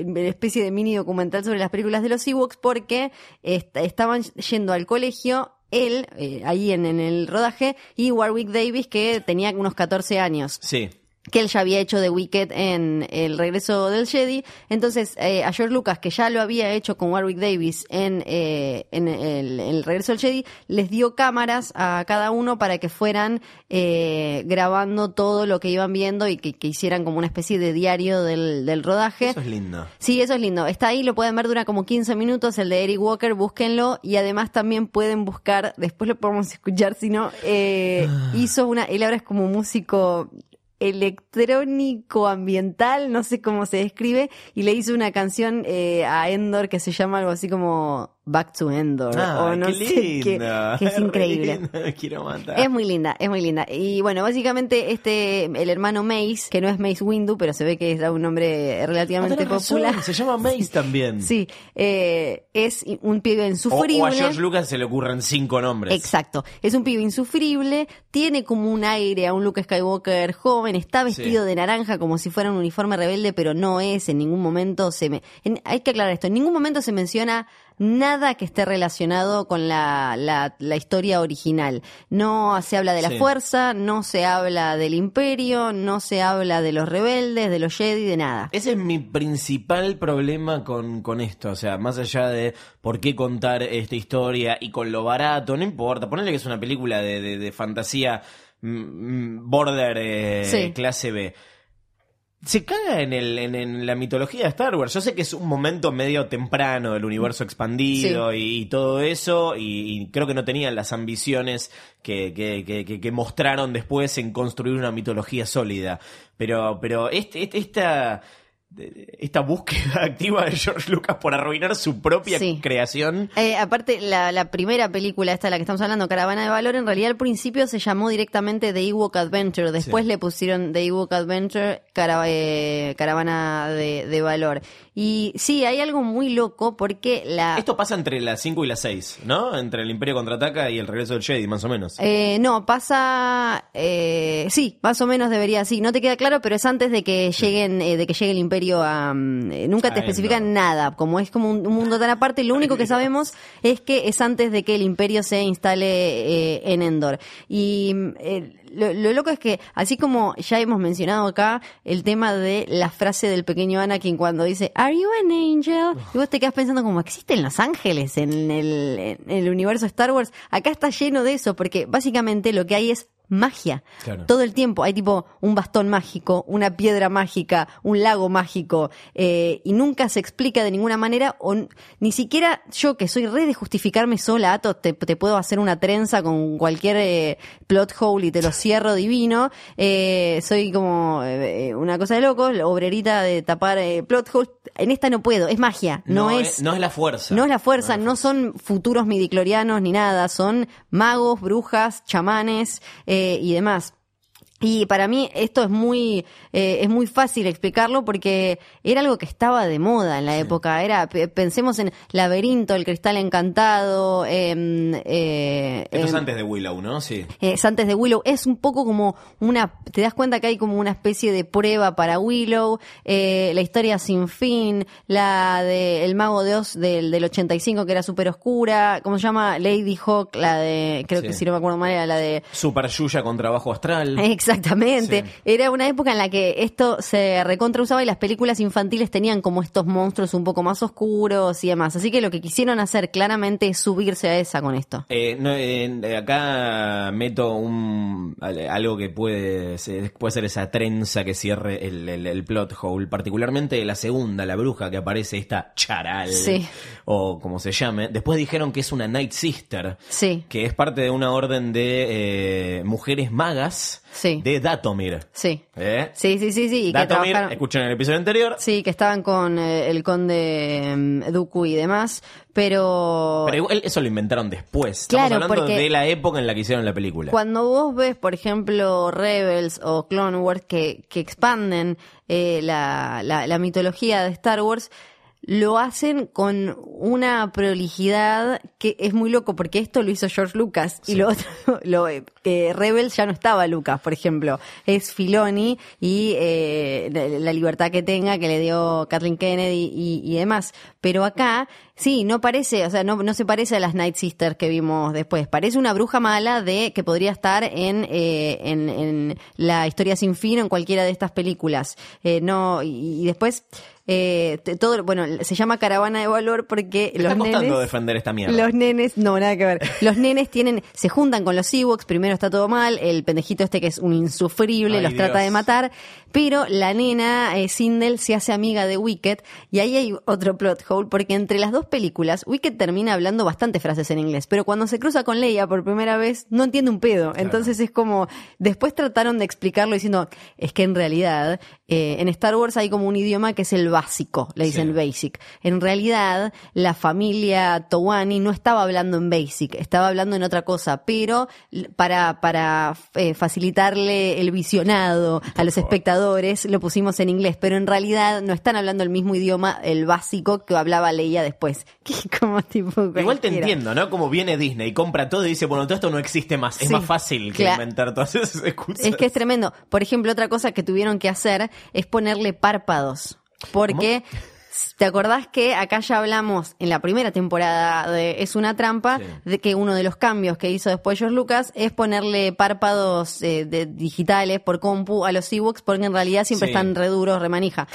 una especie de mini documental sobre las películas de los Ewoks porque est- estaban yendo al colegio él, eh, ahí en, en el rodaje, y Warwick Davis, que tenía unos 14 años
Sí.
Que él ya había hecho de Wicked en El regreso del Jedi. Entonces, eh, a George Lucas, que ya lo había hecho con Warwick Davis en, eh, en el, en el regreso del Jedi, les dio cámaras a cada uno para que fueran eh, grabando todo lo que iban viendo y que, que hicieran como una especie de diario del, del rodaje.
Eso es lindo.
Sí, eso es lindo. Está ahí, lo pueden ver, dura como 15 minutos, el de Eric Walker, búsquenlo. Y además también pueden buscar, después lo podemos escuchar, si no, eh, hizo una, él ahora es como músico electrónico ambiental, no sé cómo se describe, y le hizo una canción eh, a Endor que se llama algo así como Back to Endor,
Ah,
o no
qué
sé qué, que es <laughs>
Re
increíble.
Quiero matar.
Es muy linda, es muy linda. Y bueno, básicamente este, el hermano Mace, que no es Mace Windu, pero se ve que es un nombre
Ah,
relativamente
razón,
popular.
Se llama Mace <laughs> también.
Sí, eh, es un pibe
O,
insufrible.
o a George Lucas se le ocurren cinco nombres.
Exacto, es un pibe insufrible, tiene como un aire a un Luke Skywalker joven, está vestido de naranja como si fuera un uniforme rebelde, pero no es, en ningún momento se me... en- hay que aclarar esto, en ningún momento se menciona nada que esté relacionado con la, la, la historia original. No se habla de la
Sí.
fuerza, no se habla del imperio, no se habla de los rebeldes, de los Jedi, de nada.
Ese es mi principal problema con, con esto. O sea, más allá de por qué contar esta historia y con lo barato, no importa. Ponerle que es una película de, de- de fantasía mm, mm, border eh,
Sí.
clase B. Se caga en, el, en, en la mitología de Star Wars. Yo sé que es un momento medio temprano del universo expandido y, y todo eso, y, y creo que no tenían las ambiciones que, que, que, que- que mostraron después en construir una mitología sólida. Pero, pero este, este- esta, esta búsqueda <laughs> activa de George Lucas por arruinar su propia
Sí.
creación.
Eh, aparte, la, la primera película, esta de la que estamos hablando, Caravana de Valor, en realidad al principio se llamó directamente The Ewok Adventure. Después
Sí.
le pusieron The Ewok Adventure, cara- eh, Caravana de, de Valor. Y sí, hay algo muy loco porque la...
Esto pasa entre las 5 y las 6, ¿no? Entre el Imperio Contraataca y el regreso del Jedi, más o menos.
Eh, no, pasa, eh, sí, más o menos debería, sí, no te queda claro, pero es antes de que lleguen, eh, de que llegue el imperio a, mm, eh, nunca te
A
especifican nada, como es como un, un mundo tan aparte, lo único que sabemos es que es antes de que el imperio se instale eh, en Endor. Y mm, eh, lo, lo loco es que, así como ya hemos mencionado acá, el tema de la frase del pequeño Anakin cuando dice, ¿Are you an angel? Y vos te quedas pensando como, ¿existen los ángeles en el, en el universo Star Wars? Acá está lleno de eso, porque básicamente lo que hay es magia.
Claro.
Todo el tiempo hay tipo un bastón mágico, una piedra mágica, un lago mágico, eh, y nunca se explica de ninguna manera, o ni siquiera yo que soy re de justificarme sola, te, te puedo hacer una trenza con cualquier eh, plot hole y te lo <laughs> cierro divino, eh, soy como eh, una cosa de locos, la obrerita de tapar eh, plot holes, en esta no puedo, es magia, no, es...
no es la fuerza.
No es la fuerza, no son futuros midiclorianos ni nada, son magos, brujas, chamanes eh, y demás. Y para mí esto es muy eh, es muy fácil explicarlo porque era algo que estaba de moda en la época. Era pe- pensemos en Laberinto, el cristal encantado, em, eh,
Esto es
em,
antes de Willow, ¿no? Sí.
es antes de Willow, es un poco como una, te das cuenta que hay como una especie de prueba para Willow, eh, la historia sin fin, la de El Mago de Oz del, del 85 que era súper oscura, ¿cómo se llama? Lady Hawk, la de, creo
Sí.
que si no me acuerdo mal era la de...
Super Yuya con trabajo astral. <laughs>
Exactamente.
Sí.
Era una época en la que esto se recontrausaba y las películas infantiles tenían como estos monstruos un poco más oscuros y demás. Así que lo que quisieron hacer claramente es subirse a esa con esto.
Eh, no, eh, acá meto un al- algo que puede puede ser esa trenza que cierre el, el- el plot hole, particularmente la segunda, la bruja que aparece esta charal
Sí.
o como se llame. Después dijeron que es una Night Sister,
Sí,
que es parte de una orden de eh, mujeres magas
Sí.
De Datomir.
sí.
¿Eh?
Sí, sí, sí, sí. Y que
Datomir,
trabajaron...
escuchen el episodio anterior.
Sí, que estaban con eh, el conde mm, Dooku y demás, pero...
Pero igual eso lo inventaron después. Estamos
Claro,
hablando de la época en la que hicieron la película.
Cuando vos ves, por ejemplo, Rebels o Clone Wars que, que expanden eh, la, la- la mitología de Star Wars, lo hacen con una prolijidad que es muy loco, porque esto lo hizo George Lucas y lo otro, <laughs> lo, eh, que Rebels ya no estaba Lucas, por ejemplo, es Filoni y eh, la, libertad que tenga que le dio Kathleen Kennedy y, y demás. Pero acá, sí, no parece, o sea, no, no se parece a las Night Sisters que vimos después. Parece una bruja mala de que podría estar en, eh, en, en la historia sin fin o en cualquiera de estas películas. Eh, no, y, y después, eh, todo, bueno, se llama Caravana de Valor porque
está
los
costando
nenes...
defender esta mierda.
Los nenes, no, nada que ver. Los nenes tienen, se juntan con los Ewoks, primero está todo mal, el pendejito este que es un insufrible
Ay,
los trata de matar, pero la nena eh, Sindel se hace amiga de Wicked y ahí hay otro plot hole porque entre las dos películas Wicked termina hablando bastantes frases en inglés, pero cuando se cruza con Leia por primera vez no entiende un pedo, entonces es como después trataron de explicarlo diciendo es que en realidad eh, en Star Wars hay como un idioma que es el básico, le dicen
Sí.
Basic. En realidad, la familia Towani no estaba hablando en Basic, estaba hablando en otra cosa, pero para, para eh, facilitarle el visionado a los espectadores, lo pusimos en inglés, pero en realidad no están hablando el mismo idioma, el básico que hablaba Leia después. <laughs> Que como tipo
Igual te entiendo, ¿no? Como viene Disney, compra todo y dice, bueno, todo esto no existe más. Es
Sí,
más fácil que
claro.
inventar todas esas excusas.
Es que es tremendo. Por ejemplo, otra cosa que tuvieron que hacer es ponerle párpados. Porque, ¿te acordás que acá ya hablamos en la primera temporada de Es una trampa?
Sí.
De que uno de los cambios que hizo después George Lucas es ponerle párpados eh, de- digitales por compu a los Ewoks porque en realidad siempre
Sí.
están re duros, re manija.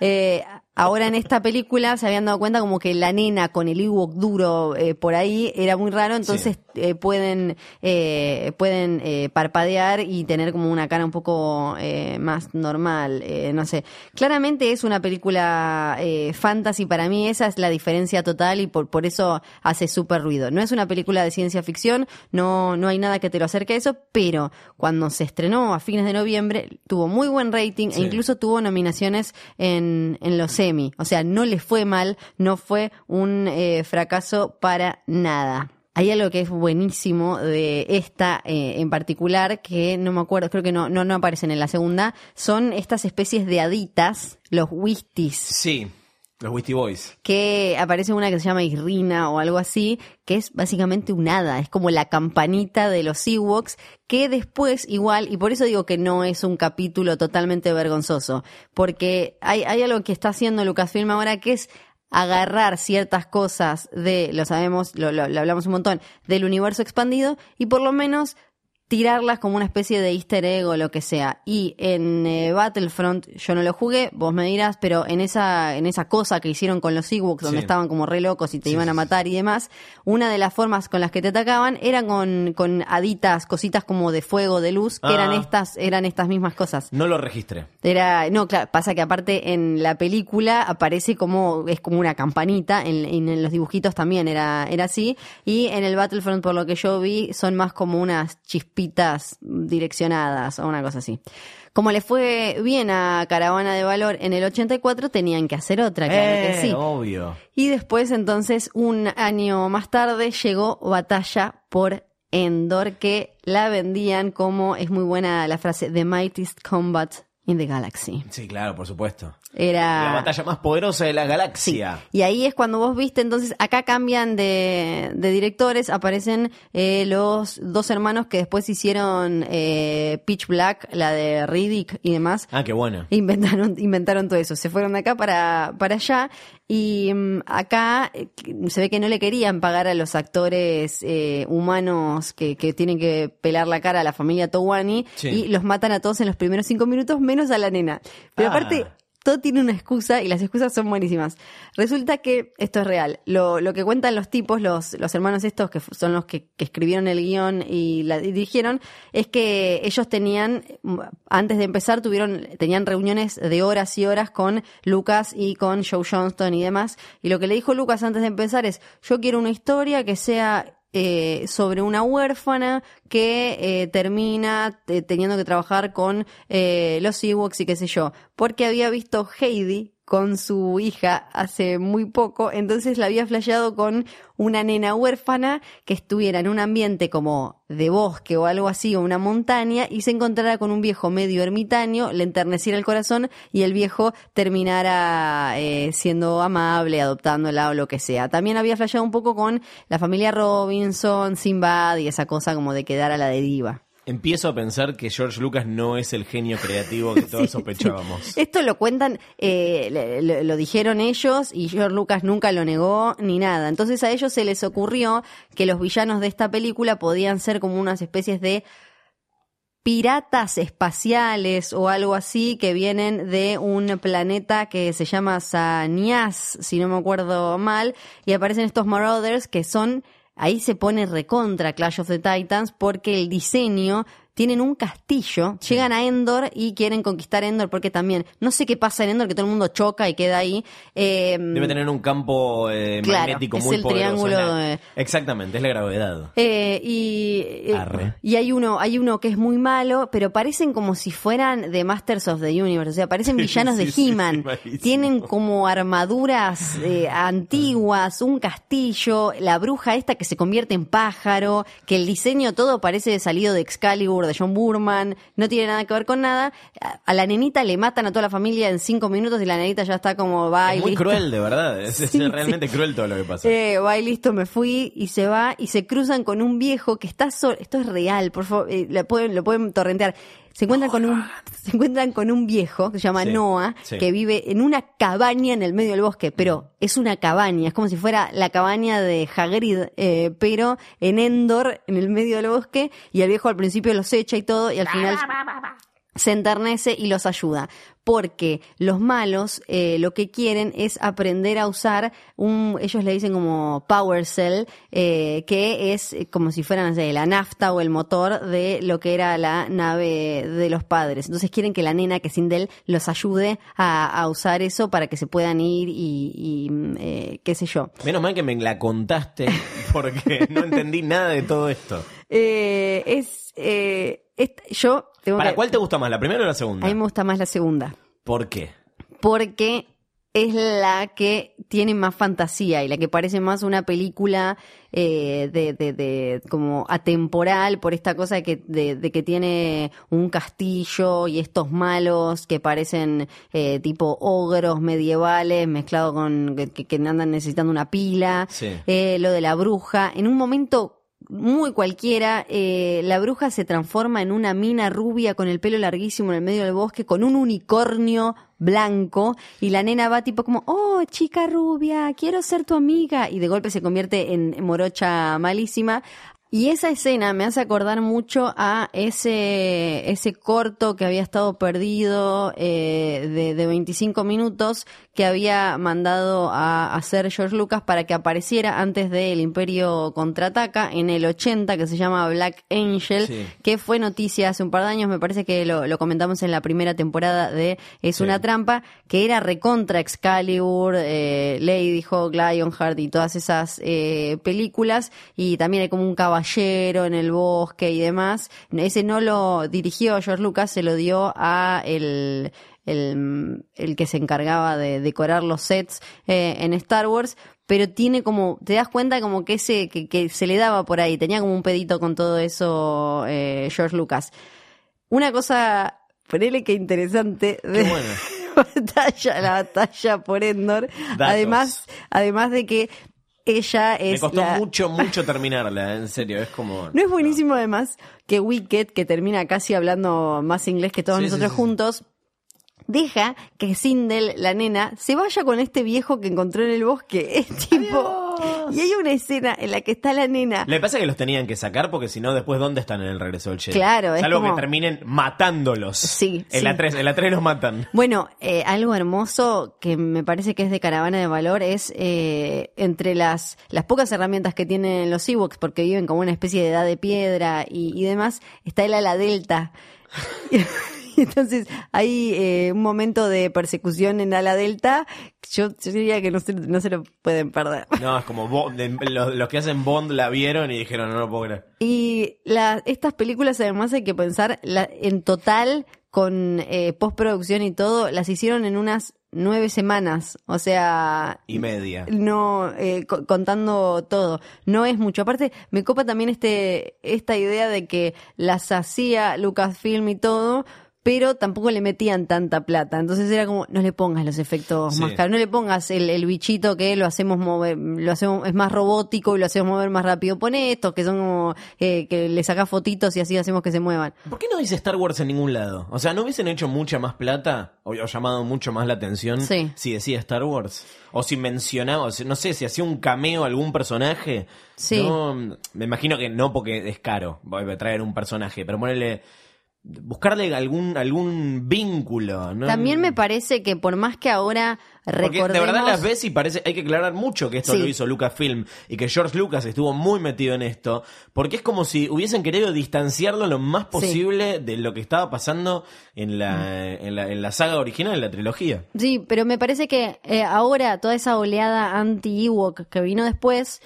Eh, ahora en esta película se habían dado cuenta como que la nena con el Ewok duro eh, por ahí era muy raro, entonces eh, pueden eh, pueden eh, parpadear y tener como una cara un poco eh, más normal, eh, no sé. Claramente es una película eh, fantasy, para mí esa es la diferencia total y por, por eso hace súper ruido. No es una película de ciencia ficción, no, no hay nada que te lo acerque a eso, pero cuando se estrenó a fines de noviembre tuvo muy buen rating
Sí.
e incluso tuvo nominaciones en, en los O sea, no le fue mal, no fue un eh, fracaso para nada. Hay algo que es buenísimo de esta eh, en particular, que no me acuerdo, creo que no, no, no aparecen en la segunda, son estas especies de haditas, los wistis
Sí, los Wisty Boys.
que aparece una que se llama Irrina o algo así, que es básicamente un hada, es como la campanita de los Ewoks, que después igual, y por eso digo que no es un capítulo totalmente vergonzoso, porque hay, hay algo que está haciendo Lucasfilm ahora que es agarrar ciertas cosas de, lo sabemos, lo, lo- lo hablamos un montón, del universo expandido y por lo menos tirarlas como una especie de easter egg o lo que sea. Y en eh, Battlefront yo no lo jugué, vos me dirás, pero en esa en esa cosa que hicieron con los Ewoks donde
Sí.
estaban como re locos y te
Sí,
iban a
sí.
matar y demás, una de las formas con las que te atacaban era con con haditas, cositas como de fuego, de luz, que
Ah.
eran estas eran estas mismas cosas.
No lo registré.
Era, no, claro, pasa que aparte en la película aparece como, es como una campanita, en, en- en los dibujitos también era, era así, y en el Battlefront, por lo que yo vi, son más como unas chispitas direccionadas o una cosa así. Como le fue bien a Caravana de Valor en el 84, tenían que hacer otra, claro que
Eh,
sí.
obvio.
Y después, entonces, un año más tarde, llegó Batalla por Endor, que la vendían como, es muy buena la frase, The Mightiest Combat in the Galaxy.
Sí, claro, por supuesto.
Era
La batalla más poderosa de la galaxia.
Y ahí es cuando vos viste, entonces acá cambian de, de directores, aparecen eh, los dos hermanos que después hicieron eh, Pitch Black, la de Riddick y demás.
Ah, qué bueno.
Inventaron, inventaron todo eso. Se fueron de acá para, para allá. Y mm, acá eh, se ve que no le querían pagar a los actores eh, humanos que, que tienen que pelar la cara a la familia Towani.
Sí.
Y los matan a todos en los primeros cinco minutos, menos a la nena. Pero
Ah.
aparte, todo tiene una excusa y las excusas son buenísimas. Resulta que esto es real. Lo, que cuentan los tipos, los, hermanos estos, que son los que, que escribieron el guion y la dirigieron, es que ellos tenían, mm, antes de empezar, tuvieron, tenían reuniones de horas y horas con Lucas y con Joe Johnston y demás. Y lo que le dijo Lucas antes de empezar es, yo quiero una historia que sea eh, sobre una huérfana que eh, termina eh, teniendo que trabajar con eh, los Ewoks y qué sé yo, porque había visto Heidi con su hija hace muy poco, entonces la había flasheado con una nena huérfana que estuviera en un ambiente como de bosque o algo así, o una montaña, y se encontrara con un viejo medio ermitaño, le enterneciera el corazón y el viejo terminara eh, siendo amable, adoptándola o lo que sea. También había flasheado un poco con la familia Robinson, Sinbad y esa cosa como de quedar a la deriva.
Empiezo a pensar que George Lucas no es el genio creativo que <laughs> todos sospechábamos.
Esto lo cuentan, eh, lo dijeron ellos y George Lucas nunca lo negó ni nada. Entonces a ellos se les ocurrió que los villanos de esta película podían ser como unas especies de piratas espaciales o algo así que vienen de un planeta que se llama Sanias, si no me acuerdo mal, y aparecen estos Marauders que son, ahí se pone recontra Clash of the Titans porque el diseño tienen un castillo, llegan a Endor y quieren conquistar Endor porque también, no sé qué pasa en Endor, que todo el mundo choca y queda ahí. Eh,
Debe tener un campo eh,
Claro,
magnético
es
muy
el
poderoso.
triángulo
la-
de-
Exactamente, es la gravedad.
Eh, y, eh,
Arre.
y hay uno, hay uno que es muy malo, pero parecen como si fueran de Masters of the Universe, o sea, parecen <laughs> villanos
sí,
de He-Man. Tienen como armaduras eh, antiguas, un castillo, la bruja esta que se convierte en pájaro, que el diseño todo parece salido de Excalibur, de John Burman, no tiene nada que ver con nada. A, la nenita le matan a toda la familia en cinco minutos y la nenita ya está como va y
Es muy
listo.
cruel, de verdad. Es, es <laughs>
Sí,
realmente cruel todo lo que pasa.
Eh, va y listo, me fui y se va y se cruzan con un viejo que está solo. Esto es real, por favor, eh, lo, pueden, lo pueden torrentear. Se encuentran con un se encuentran con un viejo que se llama
Sí,
Noah
sí.
que vive en una cabaña en el medio del bosque, pero es una cabaña, es como si fuera la cabaña de Hagrid, eh, pero en Endor, en el medio del bosque, y el viejo al principio los echa y todo, y al final se enternece y los ayuda. Porque los malos eh, lo que quieren es aprender a usar un, ellos le dicen como power cell, eh, que es eh, como si fuera, no sé, la nafta o el motor de lo que era la nave de los padres. Entonces quieren que la nena, que es Sindel, los ayude a, a usar eso para que se puedan ir y, y, mm, eh, qué sé yo.
Menos mal que me la contaste <laughs> porque no entendí nada de todo esto.
Eh, es, eh, es- yo tengo
¿Para
que-
cuál te gusta más, la primera o la
A
segunda?
mí me gusta más la segunda.
¿Por qué?
porque es la que tiene más fantasía y la que parece más una película eh, de, de, de como atemporal por esta cosa de que, de, de que tiene un castillo y estos malos que parecen eh, tipo ogros medievales mezclados con que, que andan necesitando una pila
Sí.
eh, lo de la bruja en un momento muy cualquiera, eh, la bruja se transforma en una mina rubia con el pelo larguísimo en el medio del bosque, con un unicornio blanco, y la nena va tipo como, oh, chica rubia, quiero ser tu amiga, y de golpe se convierte en morocha malísima. Y esa escena me hace acordar mucho a ese, ese corto que había estado perdido eh, de, de 25 minutos que había mandado a hacer George Lucas para que apareciera antes del Imperio Contraataca en el 80, que se llama Black Angel,
Sí.
que fue noticia hace un par de años, me parece que lo, lo comentamos en la primera temporada de Es
Sí.
una trampa, que era recontra Excalibur, eh, Lady Hawk, Lionheart y todas esas eh, películas, y también hay como un caballero en el bosque y demás. Ese no lo dirigió George Lucas, se lo dio a el el, el que se encargaba de decorar los sets eh, en Star Wars, pero tiene como, te das cuenta como que ese, que, que se le daba por ahí, tenía como un pedito con todo eso eh, George Lucas. Una cosa ponele que interesante.
Qué
de-
bueno. <laughs>
batalla, la batalla por Endor. Además, además de que ella
Me
es
costó
la-
mucho, mucho terminarla, en serio. Es como. <laughs>
No es buenísimo además que Wicked, que termina casi hablando más inglés que todos
sí,
nosotros
sí, sí.
juntos, deja que Sindel, la nena, se vaya con este viejo que encontró en el bosque. <laughs> Es tipo... Y hay una escena en la que está la nena
Le pasa que los tenían que sacar porque si no, después, ¿dónde están en el regreso del Jedi?
Claro, es
Salvo
como-
que terminen matándolos.
Sí,
En
sí.
la 3, en la 3 los matan.
Bueno, eh, algo hermoso que me parece que es de caravana de valor es eh, entre las, las pocas herramientas que tienen los Ewoks, porque viven como una especie de edad de piedra y, y demás, está el ala delta. <laughs> <laughs> Entonces hay eh, un momento de persecución en ala delta. Yo, yo diría que no se, no se lo pueden perder. <laughs>
No, es como Bond- de- los, los que hacen Bond la vieron y dijeron, no lo puedo creer.
Y la, estas películas además hay que pensar la, en total con eh, postproducción y todo, las hicieron en unas nueve semanas. O sea,
Y media.
no eh, co- contando todo no es mucho aparte me copa también este esta idea de que las hacía Lucasfilm y todo pero tampoco le metían tanta plata entonces era como no le pongas los efectos
Sí.
más caros no le pongas el, el bichito que lo hacemos mover lo hacemos es más robótico y lo hacemos mover más rápido pone estos que son como eh, que le sacás fotitos y así hacemos que se muevan
¿Por qué no dice Star Wars en ningún lado? O sea, ¿no hubiesen hecho mucha más plata o, o llamado mucho más la atención
Sí.
si decía Star Wars? O si mencionaba, o si- no sé, si hacía un cameo a algún personaje.
Sí.
No, me imagino que no porque es caro traer un personaje, pero ponerle buscarle algún algún vínculo, ¿no?
también me parece que por más que ahora
Porque
recordemos
de verdad las ves y parece, hay que aclarar mucho que esto
Sí.
lo hizo Lucasfilm y que George Lucas estuvo muy metido en esto, porque es como si hubiesen querido distanciarlo lo más posible de lo que estaba pasando en la, en la, en la saga original, en la trilogía.
Sí, pero me parece que eh, ahora toda esa oleada anti-Ewok que vino después,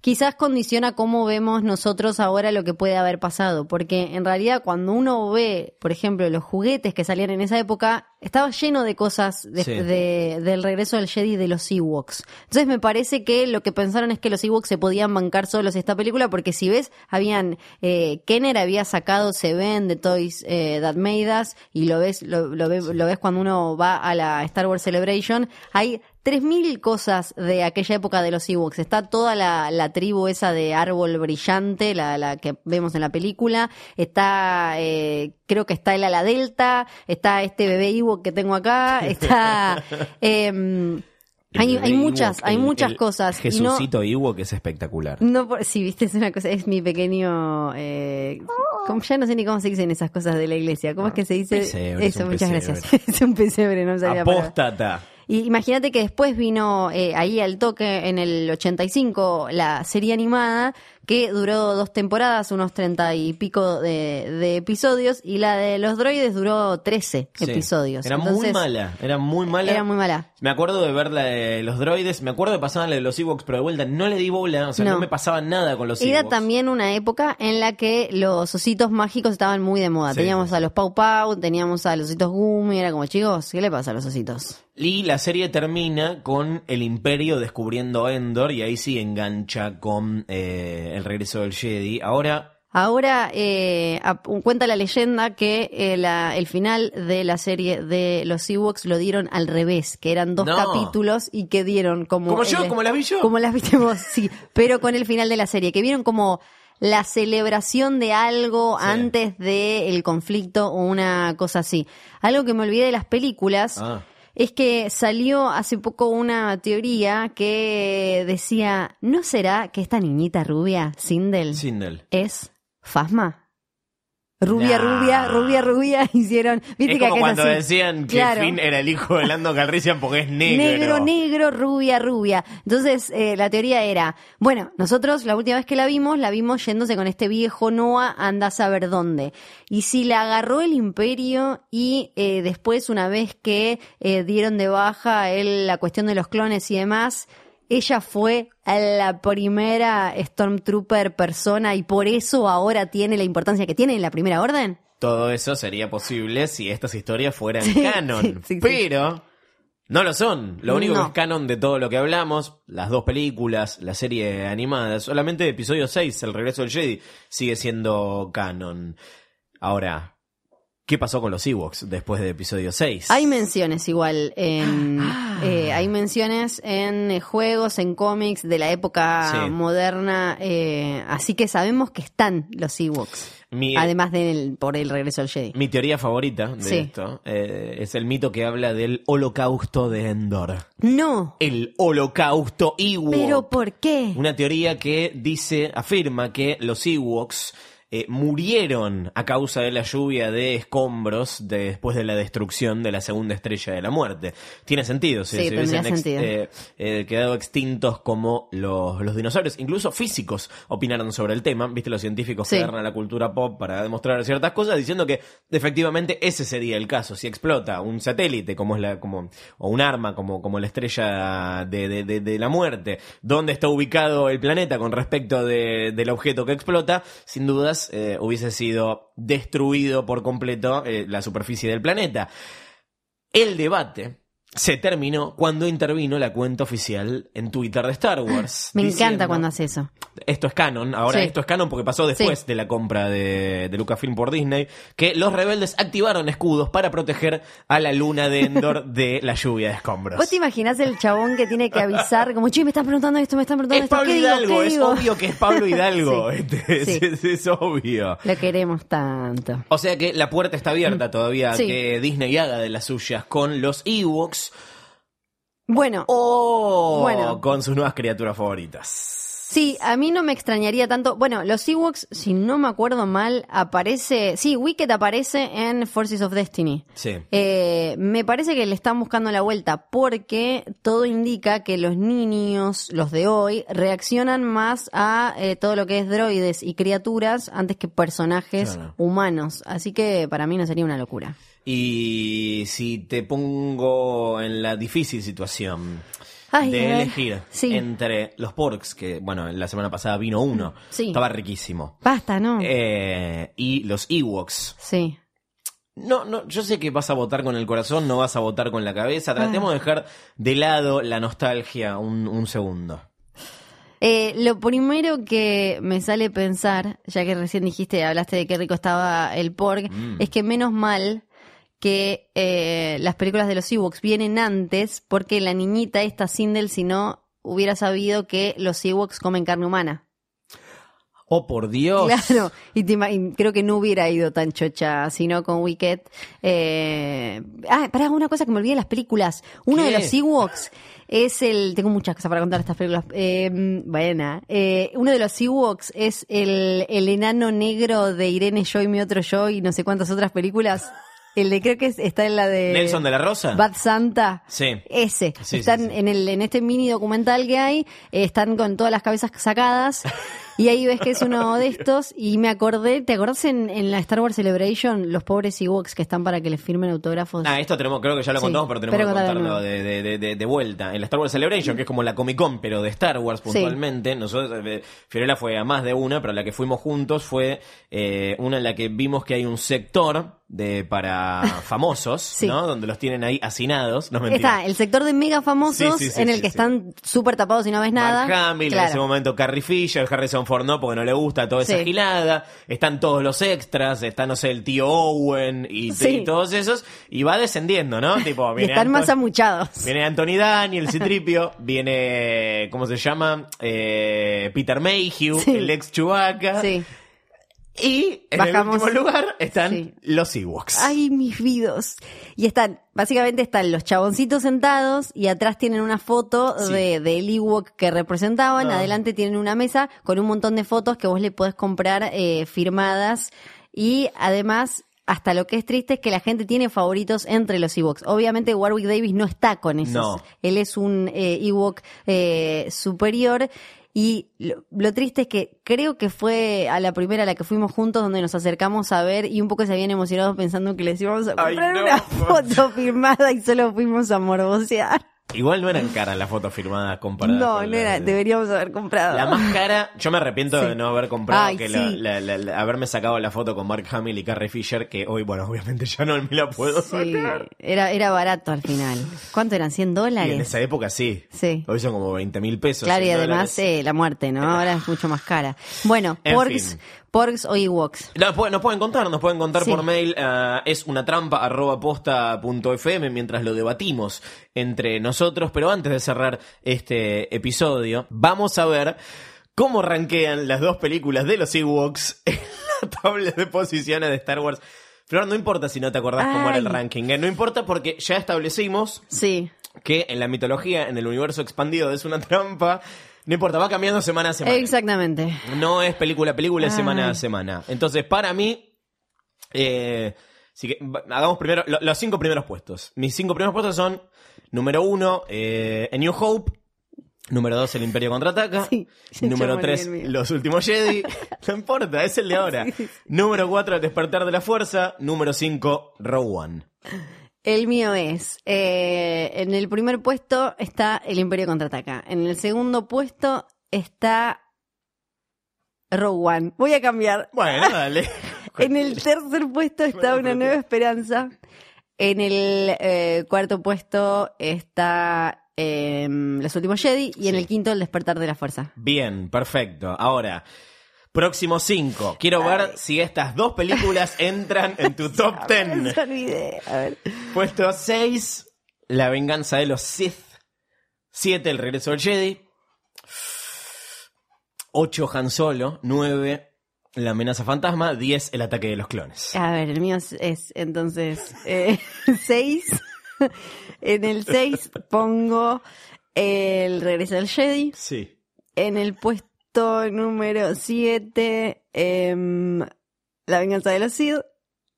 quizás condiciona cómo vemos nosotros ahora lo que puede haber pasado. Porque en realidad cuando uno ve, por ejemplo, los juguetes que salían en esa época, estaba lleno de cosas de-
Sí.
de- del regreso del Jedi de los Ewoks. Entonces me parece que lo que pensaron es que los Ewoks se podían bancar solos esta película, porque si ves, habían, eh, Kenner había sacado Seven de Toys eh, That Made Us, y lo ves, lo, lo ve- lo ves cuando uno va a la Star Wars Celebration, hay 3.000 cosas de aquella época de los Ewoks. Está toda la, la tribu esa de árbol brillante, la, la que vemos en la película. Está, eh, creo que está el ala delta. Está este bebé Ewok que tengo acá. <laughs> Está... em, hay, hay
Ewok,
muchas, hay
el-
muchas
el
cosas. y no-
Jesucito Ewok es espectacular.
no, por, sí, viste, es una cosa, es mi pequeño, eh, como- ya no sé ni cómo se dicen esas cosas de la iglesia. ¿Cómo es que se dice?
Pesebre, es
Eso, muchas
pesebre.
gracias. <laughs> es un pesebre, no sabía palabra. Y imagínate que después vino eh, ahí al toque en el 85 la serie animada que duró dos temporadas, unos treinta y pico de, de episodios y la de los droides duró 13
Sí.
episodios.
Era muy mala, era muy mala.
Era muy mala.
Me acuerdo de ver la de los droides, me acuerdo de pasar la de los Ewoks, pero de vuelta no le di bola, o sea, no,
No.
me pasaba nada con los
Era
Ewoks.
también una época en la que los ositos mágicos estaban muy de moda.
Sí,
teníamos a los Pau Pau, teníamos a los ositos Gumi, era como, chicos, ¿qué le pasa a los ositos?
Y la serie termina con el Imperio descubriendo Endor y ahí sí engancha con eh, el regreso del Jedi. Ahora,
Ahora eh, cuenta la leyenda que eh, la- el final de la serie de los Ewoks lo dieron al revés, que eran dos
No.
capítulos y que dieron como...
Como yo,
el-
como las vi yo.
Como las viste vos, sí, pero con el final de la serie, que vieron como la celebración de algo
Sí.
antes del conflicto o una cosa así. Algo que me olvidé de las películas
Ah.
Es que salió hace poco una teoría que decía, ¿no será que esta niñita rubia, Sindel,
Sindel.
es Fasma? Rubia,
Nah.
rubia, rubia, rubia, <laughs> hicieron... Viste
Es
que
como
acá
cuando
así.
decían que
Claro.
Finn era el hijo de Lando Calrissian porque es negro.
Negro, negro, rubia, rubia. Entonces, eh, la teoría era, bueno, nosotros la última vez que la vimos, la vimos yéndose con este viejo Noah, anda a saber dónde. Y si la agarró el imperio y eh, después, una vez que eh, dieron de baja el, la cuestión de los clones y demás, ella fue la primera Stormtrooper persona y por eso ahora tiene la importancia que tiene en la primera orden.
Todo eso sería posible si estas historias fueran <laughs>
Sí,
canon.
sí, sí, sí.
pero no lo son. Lo único
No.
que es canon de todo lo que hablamos, las dos películas, la serie animada, solamente episodio 6, El regreso del Jedi, sigue siendo canon. Ahora, ¿Qué pasó con los Ewoks después de episodio 6?
Hay menciones igual, en,
Ah.
eh, hay menciones en eh, juegos, en cómics de la época
Sí.
moderna, eh, así que sabemos que están los Ewoks,
Mi-
además del por el regreso al Jedi.
Mi teoría favorita de
Sí.
esto eh, es el mito que habla del holocausto de Endor.
No,
El holocausto Ewok.
pero ¿por qué?
Una teoría que dice, afirma que los Ewoks eh, murieron a causa de la lluvia de escombros de- después de la destrucción de la segunda estrella de la muerte. Tiene sentido, si
Sí,
se hubiesen
sentido.
eh, eh, quedado extintos como los, los dinosaurios. Incluso físicos opinaron sobre el tema, viste los científicos
Sí.
que agarran a la cultura pop para demostrar ciertas cosas, diciendo que efectivamente ese sería el caso. Si explota un satélite como es la, como, o un arma como, como la estrella de, de- de- de la muerte, dónde está ubicado el planeta con respecto de- del objeto que explota, sin dudas eh, hubiese sido destruido por completo eh, la superficie del planeta. El debate se terminó cuando intervino la cuenta oficial en Twitter de Star Wars. <laughs>
Me
diciendo-
encanta cuando hace eso.
esto es canon, ahora
Sí.
esto es canon porque pasó después
Sí.
de la compra de, de Lucasfilm por Disney, que los rebeldes activaron escudos para proteger a la luna de Endor <laughs> de la lluvia de escombros.
¿Vos te imaginás el chabón que tiene que <laughs> avisar como, che, me están preguntando esto, me están preguntando
Es
esto,
Pablo
¿qué digo?
Hidalgo,
¿Qué
es
digo?"
obvio que es Pablo Hidalgo,
Sí.
este, es, es obvio.
Lo queremos tanto.
O sea que la puerta está abierta todavía a
Sí.
que Disney haga de las suyas con los Ewoks
Bueno,
o
Bueno.
con sus nuevas criaturas favoritas.
Sí, a mí no me extrañaría tanto. Bueno, los Ewoks, si no me acuerdo mal, aparece. Sí, Wicked aparece en Forces of Destiny.
Sí.
Eh, me parece que le están buscando la vuelta porque todo indica que los niños, los de hoy, reaccionan más a eh, todo lo que es droides y criaturas antes que personajes
Claro.
humanos. Así que para mí no sería una locura.
Y si te pongo en la difícil situación
Ay,
de
a
elegir
Sí.
entre los porks, que bueno, la semana pasada vino uno,
Sí.
estaba riquísimo,
Basta, ¿no?
eh, y los Ewoks.
sí.
No, no, yo sé que vas a votar con el corazón, no vas a votar con la cabeza. Tratemos
Ah.
de dejar de lado la nostalgia un, un segundo.
Eh, lo primero que me sale pensar, ya que recién dijiste, hablaste de qué rico estaba el pork,
Mm.
es que menos mal que eh, las películas de los Ewoks vienen antes, porque la niñita esta Sindel, si no, hubiera sabido que los Ewoks comen carne humana.
Oh, por Dios.
Claro, y, te ima- y creo que no hubiera ido tan chocha, sino con Wicked. Eh... Ah, pará, una cosa que me olvidé de las películas. Uno
¿Qué?
de los Ewoks es el... Tengo muchas cosas para contar estas películas. Eh, buena. Eh, uno de los Ewoks es el, el enano negro de Irene Yo y mi otro yo y no sé cuántas otras películas. El de creo que es- está en la de...
Nelson de la Rosa.
Bad Santa.
Sí.
Ese.
Sí,
están
sí, sí.
en el en este mini documental que hay, eh, están con todas las cabezas sacadas. <laughs> Y ahí ves que es uno de estos. Y me acordé, ¿te acordás en, en la Star Wars Celebration? Los pobres Ewoks que están para que les firmen autógrafos.
Ah, esto tenemos, creo que ya lo
Sí,
contamos, pero tenemos
pero
que contarlo de, de, de, de vuelta. En la Star Wars Celebration, que es como la Comic Con, pero de Star Wars puntualmente, nosotros, eh, Fiorella fue a más de una, pero la que fuimos juntos fue eh, una en la que vimos que hay un sector de para <laughs> famosos,
Sí.
¿no? Donde los tienen ahí hacinados. No.
Está el sector de mega famosos
Sí, sí, sí,
en el
sí,
que
sí.
están súper tapados y no ves nada.
Mark Hamill, en ese momento Carrie Fisher, Harrison Ford no, porque no le gusta toda esa
Sí.
gilada. Están todos los extras, está, no sé, el tío Owen y,
Sí.
y todos esos. Y va descendiendo, ¿no? <laughs> Tipo,
Y
viene
están más amuchados.
Viene Anthony Daniel, Citripio, <laughs> viene, ¿cómo se llama? Eh, Peter Mayhew,
Sí.
el ex Chewbacca.
Sí.
Y en
Bajamos.
el último lugar están
Sí.
los Ewoks.
Ay, mis vidos. Y están, básicamente están los chaboncitos sentados y atrás tienen una foto
Sí.
de del Ewok que representaban.
Ah.
Adelante tienen una mesa con un montón de fotos que vos le podés comprar eh, firmadas. Y además, hasta lo que es triste es que la gente tiene favoritos entre los Ewoks. Obviamente Warwick Davis no está con esos.
No.
Él es un eh, Ewok eh, superior. Y lo, lo triste es que creo que fue a la primera a la que fuimos juntos donde nos acercamos a ver y un poco se habían emocionado pensando que les íbamos a
Ay,
comprar
no,
una foto firmada y solo fuimos a morbosear.
Igual no eran caras las fotos firmadas comparadas
No, no era,
de-
deberíamos haber comprado.
La más cara, yo me arrepiento de no haber comprado,
Ay,
que la-
sí.
la- la- la- haberme sacado la foto con Mark Hamill y Carrie Fisher, que hoy, bueno, <laughs> obviamente ya no me la puedo
Sí,
sacar.
era, era barato al final. ¿Cuánto eran? ¿100
Y en
dólares?
esa época sí.
Sí.
Hoy son como 20 mil pesos.
Claro, y
100
además
dólares.
eh, la muerte, ¿no? Ahora es mucho más cara. Bueno,
fin.
Porgs o Ewoks.
Nos pueden, nos pueden contar, nos pueden contar
Sí.
por mail, ah, es una trampa arroba posta punto fm mientras lo debatimos entre nosotros, pero antes de cerrar este episodio, vamos a ver cómo rankean las dos películas de los Ewoks en la tabla de posiciones de Star Wars. Flor, no importa si no te acordás cómo era el ranking, ¿eh? no importa porque ya establecimos
Sí.
que en la mitología, en el universo expandido es una trampa, no importa, va cambiando semana a semana.
Exactamente.
No es película a película, es semana a semana. Entonces, para mí, eh, así que hagamos primero lo- los cinco primeros puestos. Mis cinco primeros puestos son: número uno, eh, A New Hope. Número dos, El Imperio contraataca.
Sí,
número tres. Los últimos Jedi. <laughs> no importa, es el de ahora. Número cuatro, El despertar de la fuerza. Número cinco, One.
El mío es, eh, en el primer puesto está el Imperio Contraataca. En el segundo puesto está Rogue One. Voy a cambiar.
Bueno, dale. <laughs>
En el tercer puesto está Una Nueva Esperanza. En el eh, cuarto puesto está eh, Los Últimos Jedi. Y en el quinto, El Despertar de la Fuerza.
Bien, perfecto. Ahora, próximo 5. Quiero ver si estas dos películas <laughs> entran en tu top
Me
10.
olvidé. A ver.
Puesto 6, La venganza de los Sith. 7, El regreso del Jedi. 8, Han Solo. 9, La amenaza fantasma. 10, El ataque de los clones.
A ver, el mío es, es, entonces <laughs> 6. en el 6 pongo el regreso del Jedi.
Sí.
En el puesto número 7, la venganza de los Sith.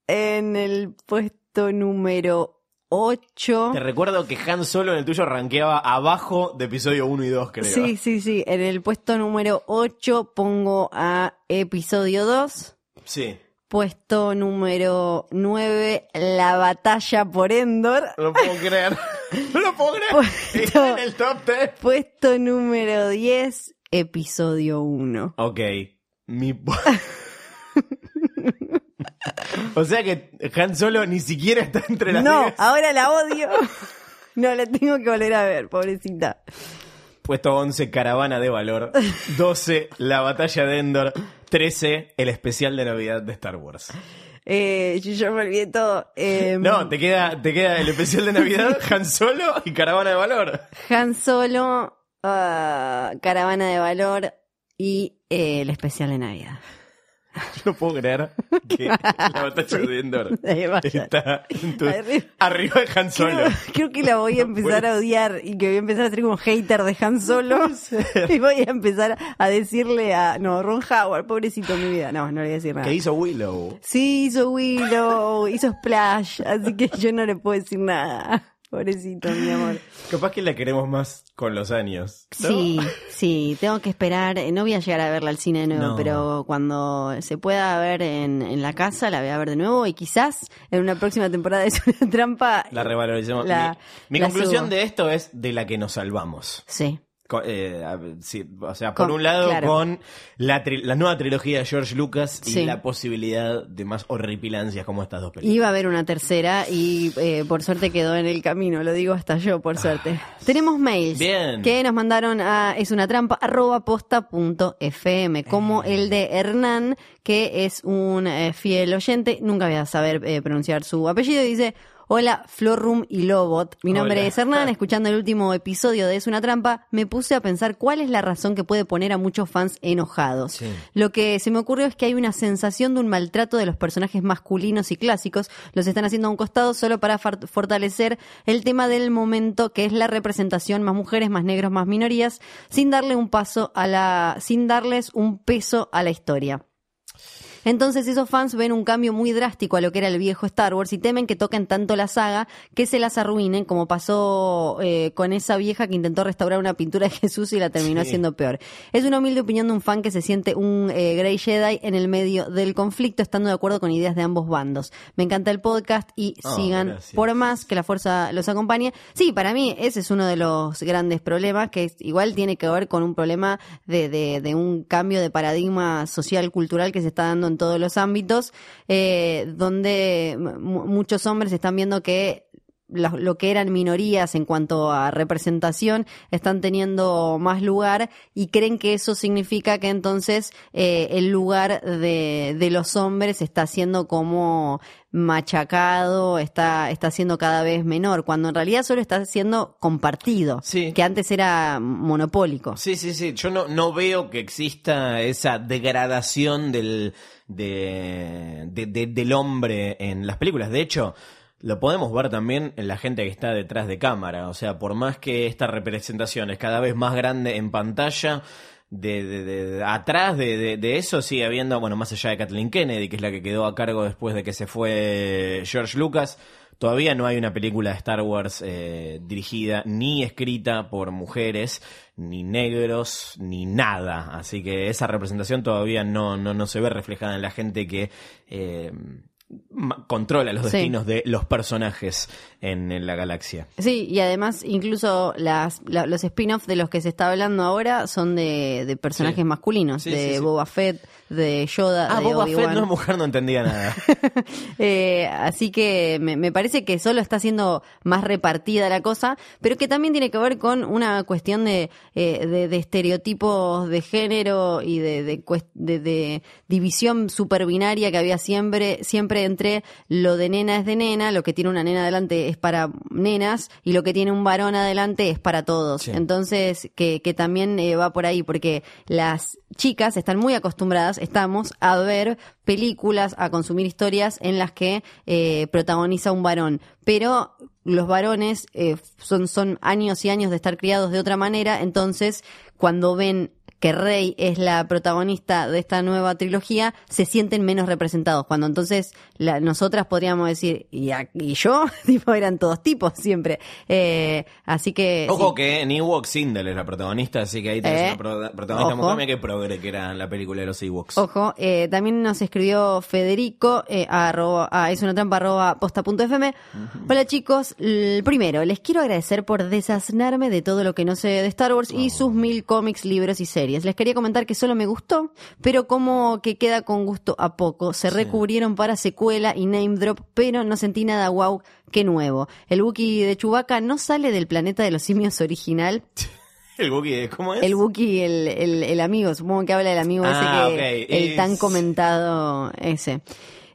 En el puesto número 8.
Te recuerdo que Han Solo en el tuyo rankeaba abajo de episodio 1 y 2, creo.
Sí, sí, sí. En el puesto número 8 pongo a episodio 2.
Sí.
Puesto número 9, la batalla por Endor.
No lo puedo creer. <laughs> No lo puedo creer.
Puesto-
en el top 10.
Puesto número 10, episodio 1.
Ok. Mi... <laughs> o sea que Han Solo ni siquiera está entre las
No,
10.
ahora la odio. <laughs> No, la tengo que volver a ver, pobrecita.
Puesto 11, Caravana de Valor. 12, La Batalla de Endor. 13, el especial de Navidad de Star Wars.
Eh, yo, yo me olvidé todo. Eh,
No, te queda, te queda el especial de Navidad, <laughs> Han Solo y Caravana de Valor.
Han Solo, ah, Caravana de Valor y eh, el especial de Navidad. <laughs>
No puedo creer que <laughs> la Batalla de Endor está en tu-
Arri-
arriba de Han Solo.
Creo, creo que la voy a empezar a odiar y que voy a empezar a ser como hater de Han Solo. <laughs> Y voy a empezar a decirle a. No, Ron Howard, pobrecito mi vida. No, no le voy a decir nada.
¿Qué hizo Willow?
Sí, hizo Willow, hizo Splash, así que yo no le puedo decir nada. Pobrecito, mi amor.
Capaz que la queremos más con los años. ¿no?
Sí, sí, tengo que esperar. No voy a llegar a verla al cine de nuevo,
No.
pero cuando se pueda ver en, en la casa, la voy a ver de nuevo y quizás en una próxima temporada <laughs> es una trampa.
La revaloricemos.
La-
mi mi
la
conclusión
subo.
de esto es de la que nos salvamos.
Sí.
Eh, sí, o sea, por
Con-
un lado
claro.
con la, tri- la nueva trilogía de George Lucas y
Sí.
la posibilidad de más horripilancias como estas dos películas.
Iba a haber una tercera y eh, por suerte quedó en el camino, lo digo hasta yo, por suerte. Tenemos mails
Ah. Bien.
que nos mandaron a es una trampa arroba posta punto fm, como el de Hernán, que es un eh, fiel oyente, nunca voy a saber eh, pronunciar su apellido, y dice... Hola, Florum y Lobot. Mi nombre
Hola.
es Hernán. Escuchando el último episodio de Es una trampa, me puse a pensar cuál es la razón que puede poner a muchos fans enojados.
Sí.
Lo que se me ocurrió es que hay una sensación de un maltrato de los personajes masculinos y clásicos. Los están haciendo a un costado solo para fortalecer el tema del momento, que es la representación más mujeres, más negros, más minorías, sin darle un paso a la, sin darles un peso a la historia. Entonces esos fans ven un cambio muy drástico a lo que era el viejo Star Wars y temen que toquen tanto la saga que se las arruinen, como pasó eh, con esa vieja que intentó restaurar una pintura de Jesús y la terminó
Sí.
haciendo peor. Es una humilde opinión de un fan que se siente un eh, Grey Jedi en el medio del conflicto, estando de acuerdo con ideas de ambos bandos. Me encanta el podcast y
Oh,
sigan
gracias.
por más que la fuerza los acompañe. Sí, para mí ese es uno de los grandes problemas, que es- igual tiene que ver con un problema de, de- de un cambio de paradigma social, cultural que se está dando en todos los ámbitos, eh, donde mu- muchos hombres están viendo que lo, lo que eran minorías en cuanto a representación están teniendo más lugar y creen que eso significa que entonces eh, el lugar de, de los hombres está siendo como machacado, está, está siendo cada vez menor, cuando en realidad solo está siendo compartido,
Sí.
que antes era monopólico.
Sí, sí, sí. Yo no, no veo que exista esa degradación del, de, de- de- del hombre en las películas. De hecho, lo podemos ver también en la gente que está detrás de cámara. O sea, por más que esta representación es cada vez más grande en pantalla, de, de- de- atrás de- de eso sigue habiendo, bueno, más allá de Kathleen Kennedy, que es la que quedó a cargo después de que se fue George Lucas, todavía no hay una película de Star Wars eh, dirigida ni escrita por mujeres, ni negros, ni nada. Así que esa representación todavía no, no, no se ve reflejada en la gente que... eh, controla los
Sí.
destinos de los personajes en, en la galaxia.
Sí, y además incluso las, la- los spin-offs de los que se está hablando ahora son de, de personajes
Sí.
masculinos,
Sí,
de. Boba Fett, de Yoda,
Ah,
de
Boba Fett no es mujer, no entendía nada. <laughs>
Eh, así que me, me parece que solo está siendo más repartida la cosa, pero que también tiene que ver con una cuestión de, eh, de, de estereotipos de género y de, de, división superbinaria que había siempre, siempre entre lo de nena es de nena, lo que tiene una nena adelante es para nenas y lo que tiene un varón adelante es para todos.
Sí.
Entonces, que, que también eh, va por ahí, porque las chicas están muy acostumbradas, estamos, a ver películas, a consumir historias en las que eh, protagoniza un varón. Pero los varones eh, son, son años y años de estar criados de otra manera, entonces cuando ven que Rey es la protagonista de esta nueva trilogía, se sienten menos representados. Cuando entonces la- nosotras podríamos decir, ¿y, a- y yo? <laughs> tipo, eran todos tipos siempre. Eh, así que...
Ojo
sí.
que en Ewoks Sindel es la protagonista, así que ahí tenés
Eh,
una pro- protagonista mujer. Qué progre que era la película de los Ewoks.
Ojo, eh, también nos escribió Federico eh, a arroba, a es una trampa arroba posta.fm. Hola chicos, primero les quiero agradecer por desasnarme de todo lo que no sé de Star Wars y sus mil cómics, libros y series. Les quería comentar que solo me gustó, pero como que queda con gusto a poco. Se recubrieron para secuela y name drop, pero no sentí nada wow que nuevo. El Wookiee de Chewbacca no sale del planeta de los simios original. <laughs>
El Wookiee, ¿cómo es?
El Wookiee, el, el, el amigo, supongo que habla del amigo
Ah,
ese que
ok.
el tan comentado ese.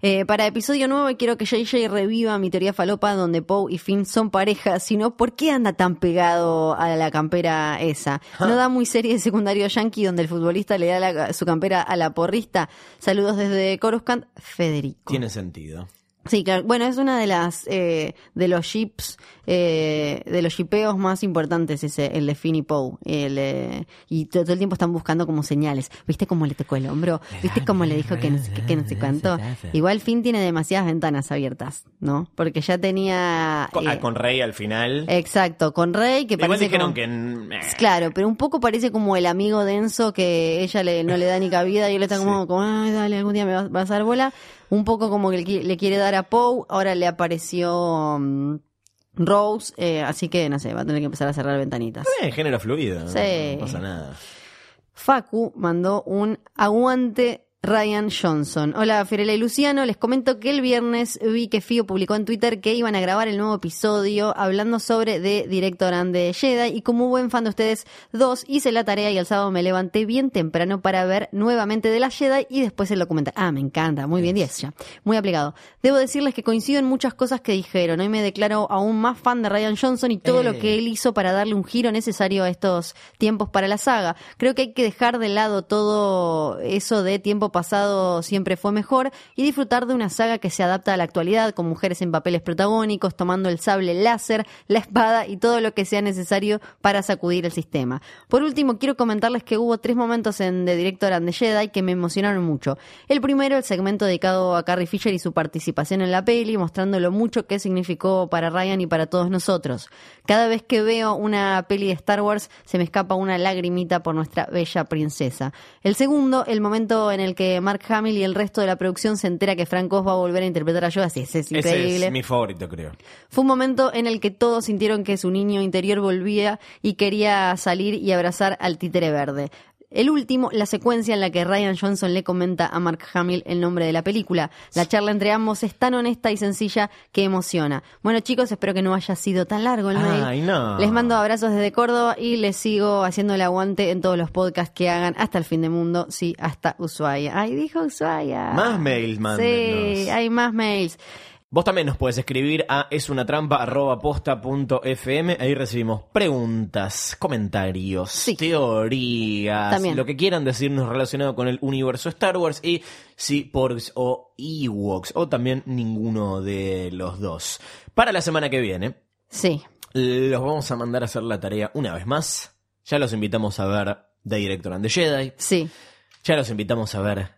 Eh, para episodio nuevo quiero que JJ reviva mi teoría falopa donde Poe y Finn son pareja, sino ¿por qué anda tan pegado a la campera esa? ¿No da muy serie de secundario yankee donde el futbolista le da la- su campera a la porrista? Saludos desde Coruscant, Federico.
Tiene sentido.
Sí, claro. Bueno, es una de las eh, de los ships, eh, de los shipeos más importantes, ese, el de Finn y Poe. El, eh, y todo, todo el tiempo están buscando como señales. ¿Viste cómo le tocó el hombro? ¿Viste cómo le dijo que no que no sé cuánto? <laughs> Igual Finn tiene demasiadas ventanas abiertas, ¿no? Porque ya tenía...
Con,
eh,
ah, con Rey al final.
Exacto, con Rey, que
Igual
parece
dijeron
como-
que. eh,
Claro, pero un poco parece como el amigo denso que ella le, no le da ni cabida y él está como, como, ay, dale, algún día me vas, vas a dar bola. Un poco como que le le quiere dar a Poe, ahora le apareció mm, Rose, eh, así que no sé, va a tener que empezar a cerrar ventanitas.
eh, género fluido. no-
Sí.
No pasa nada.
Facu mandó un aguante Ryan Johnson. Hola, Fiorella y Luciano. Les comento que el viernes vi que Fio publicó en Twitter que iban a grabar el nuevo episodio hablando sobre The Director and the Jedi. Y como buen fan de ustedes dos, hice la tarea y el sábado me levanté bien temprano para ver nuevamente de la Jedi y después el documental. Ah, me encanta. Muy bien, 10 ya. Muy aplicado. Debo decirles que coincido en muchas cosas que dijeron. Hoy me declaro aún más fan de Ryan Johnson y todo lo
Eh.
que él hizo para darle un giro necesario a estos tiempos para la saga. Creo que hay que dejar de lado todo eso de tiempo pasado siempre fue mejor y disfrutar de una saga que se adapta a la actualidad con mujeres en papeles protagónicos, tomando el sable láser, la espada y todo lo que sea necesario para sacudir el sistema. Por último, quiero comentarles que hubo tres momentos en The Director and the Jedi que me emocionaron mucho. El primero, el segmento dedicado a Carrie Fisher y su participación en la peli, mostrando lo mucho que significó para Ryan y para todos nosotros. Cada vez que veo una peli de Star Wars se me escapa una lagrimita por nuestra bella princesa. El segundo, el momento en el que Mark Hamill y el resto de la producción se entera que Frank Oz va a volver a interpretar a Yoda. Sí, ese es increíble.
Ese es mi favorito, creo.
Fue un momento en el que todos sintieron que su niño interior volvía y quería salir y abrazar al títere verde. El último, la secuencia en la que Ryan Johnson le comenta a Mark Hamill el nombre de la película. La charla entre ambos es tan honesta y sencilla que emociona. Bueno chicos, espero que no haya sido tan largo el mail.
Ay, no.
Les mando abrazos desde Córdoba y les sigo haciendo el aguante en todos los podcasts que hagan hasta el fin del mundo, sí, hasta Ushuaia. Ay, dijo Ushuaia.
Más mails, mándenos.
Sí, hay más mails.
Vos también nos puedes escribir a esunatrampa.posta.fm. Ahí recibimos preguntas, comentarios,
Sí.
teorías,
También.
lo que quieran decirnos relacionado con el universo Star Wars y si Porgs o Ewoks o también ninguno de los dos. Para la semana que viene,
Sí.
los vamos a mandar a hacer la tarea una vez más. Ya los invitamos a ver The Director and the Jedi.
Sí.
Ya los invitamos a ver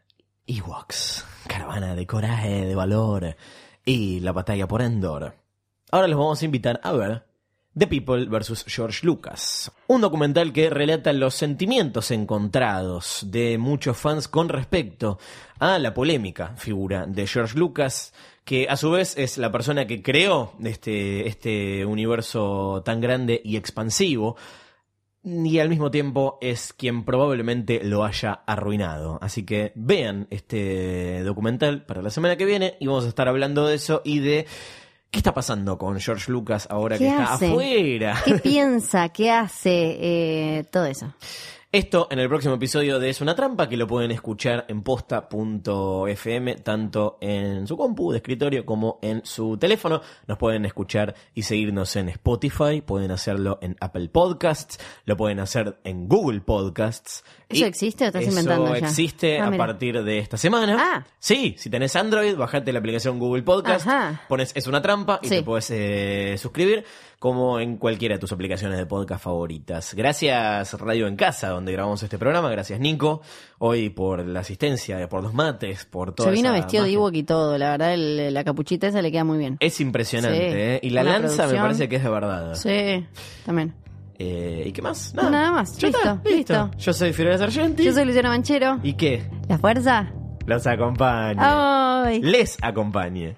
Ewoks, Caravana de Coraje, de Valor y La Batalla por Endor. Ahora los vamos a invitar a ver The People vs. George Lucas, un documental que relata los sentimientos encontrados de muchos fans con respecto a la polémica figura de George Lucas, que a su vez es la persona que creó este, este universo tan grande y expansivo, y al mismo tiempo es quien probablemente lo haya arruinado. Así que vean este documental para la semana que viene y vamos a estar hablando de eso y de qué está pasando con George Lucas ahora que
¿Qué
está afuera.
¿Qué <laughs> piensa? ¿Qué hace? Eh, todo eso.
Esto en el próximo episodio de Es una trampa que lo pueden escuchar en posta.fm tanto en su compu de escritorio como en su teléfono. Nos pueden escuchar y seguirnos en Spotify, pueden hacerlo en Apple Podcasts, lo pueden hacer en Google Podcasts.
¿Eso
Y
existe o estás
eso
inventando ya?
existe
Ah,
a
mira.
partir de esta semana.
Ah.
Sí, si tenés Android, bajate la aplicación Google Podcast,
Ajá.
pones Es una trampa y
Sí.
te puedes eh, suscribir como en cualquiera de tus aplicaciones de podcast favoritas. Gracias Radio en Casa, donde grabamos este programa. Gracias Nico, hoy por la asistencia, por los mates, por todo.
Se vino vestido de Ewok y todo, la verdad, el- la capuchita esa le queda muy bien.
Es impresionante,
Sí.
¿eh? Y la lanza me parece que es de verdad.
Sí, también.
Eh, ¿Y qué más?
Nada más.
Está,
Listo, listo.
Yo soy Fiorella Sargenti.
Yo soy Luciano Manchero.
¿Y qué?
¿La fuerza?
Los acompañe.
¡Ay!
Les acompañe.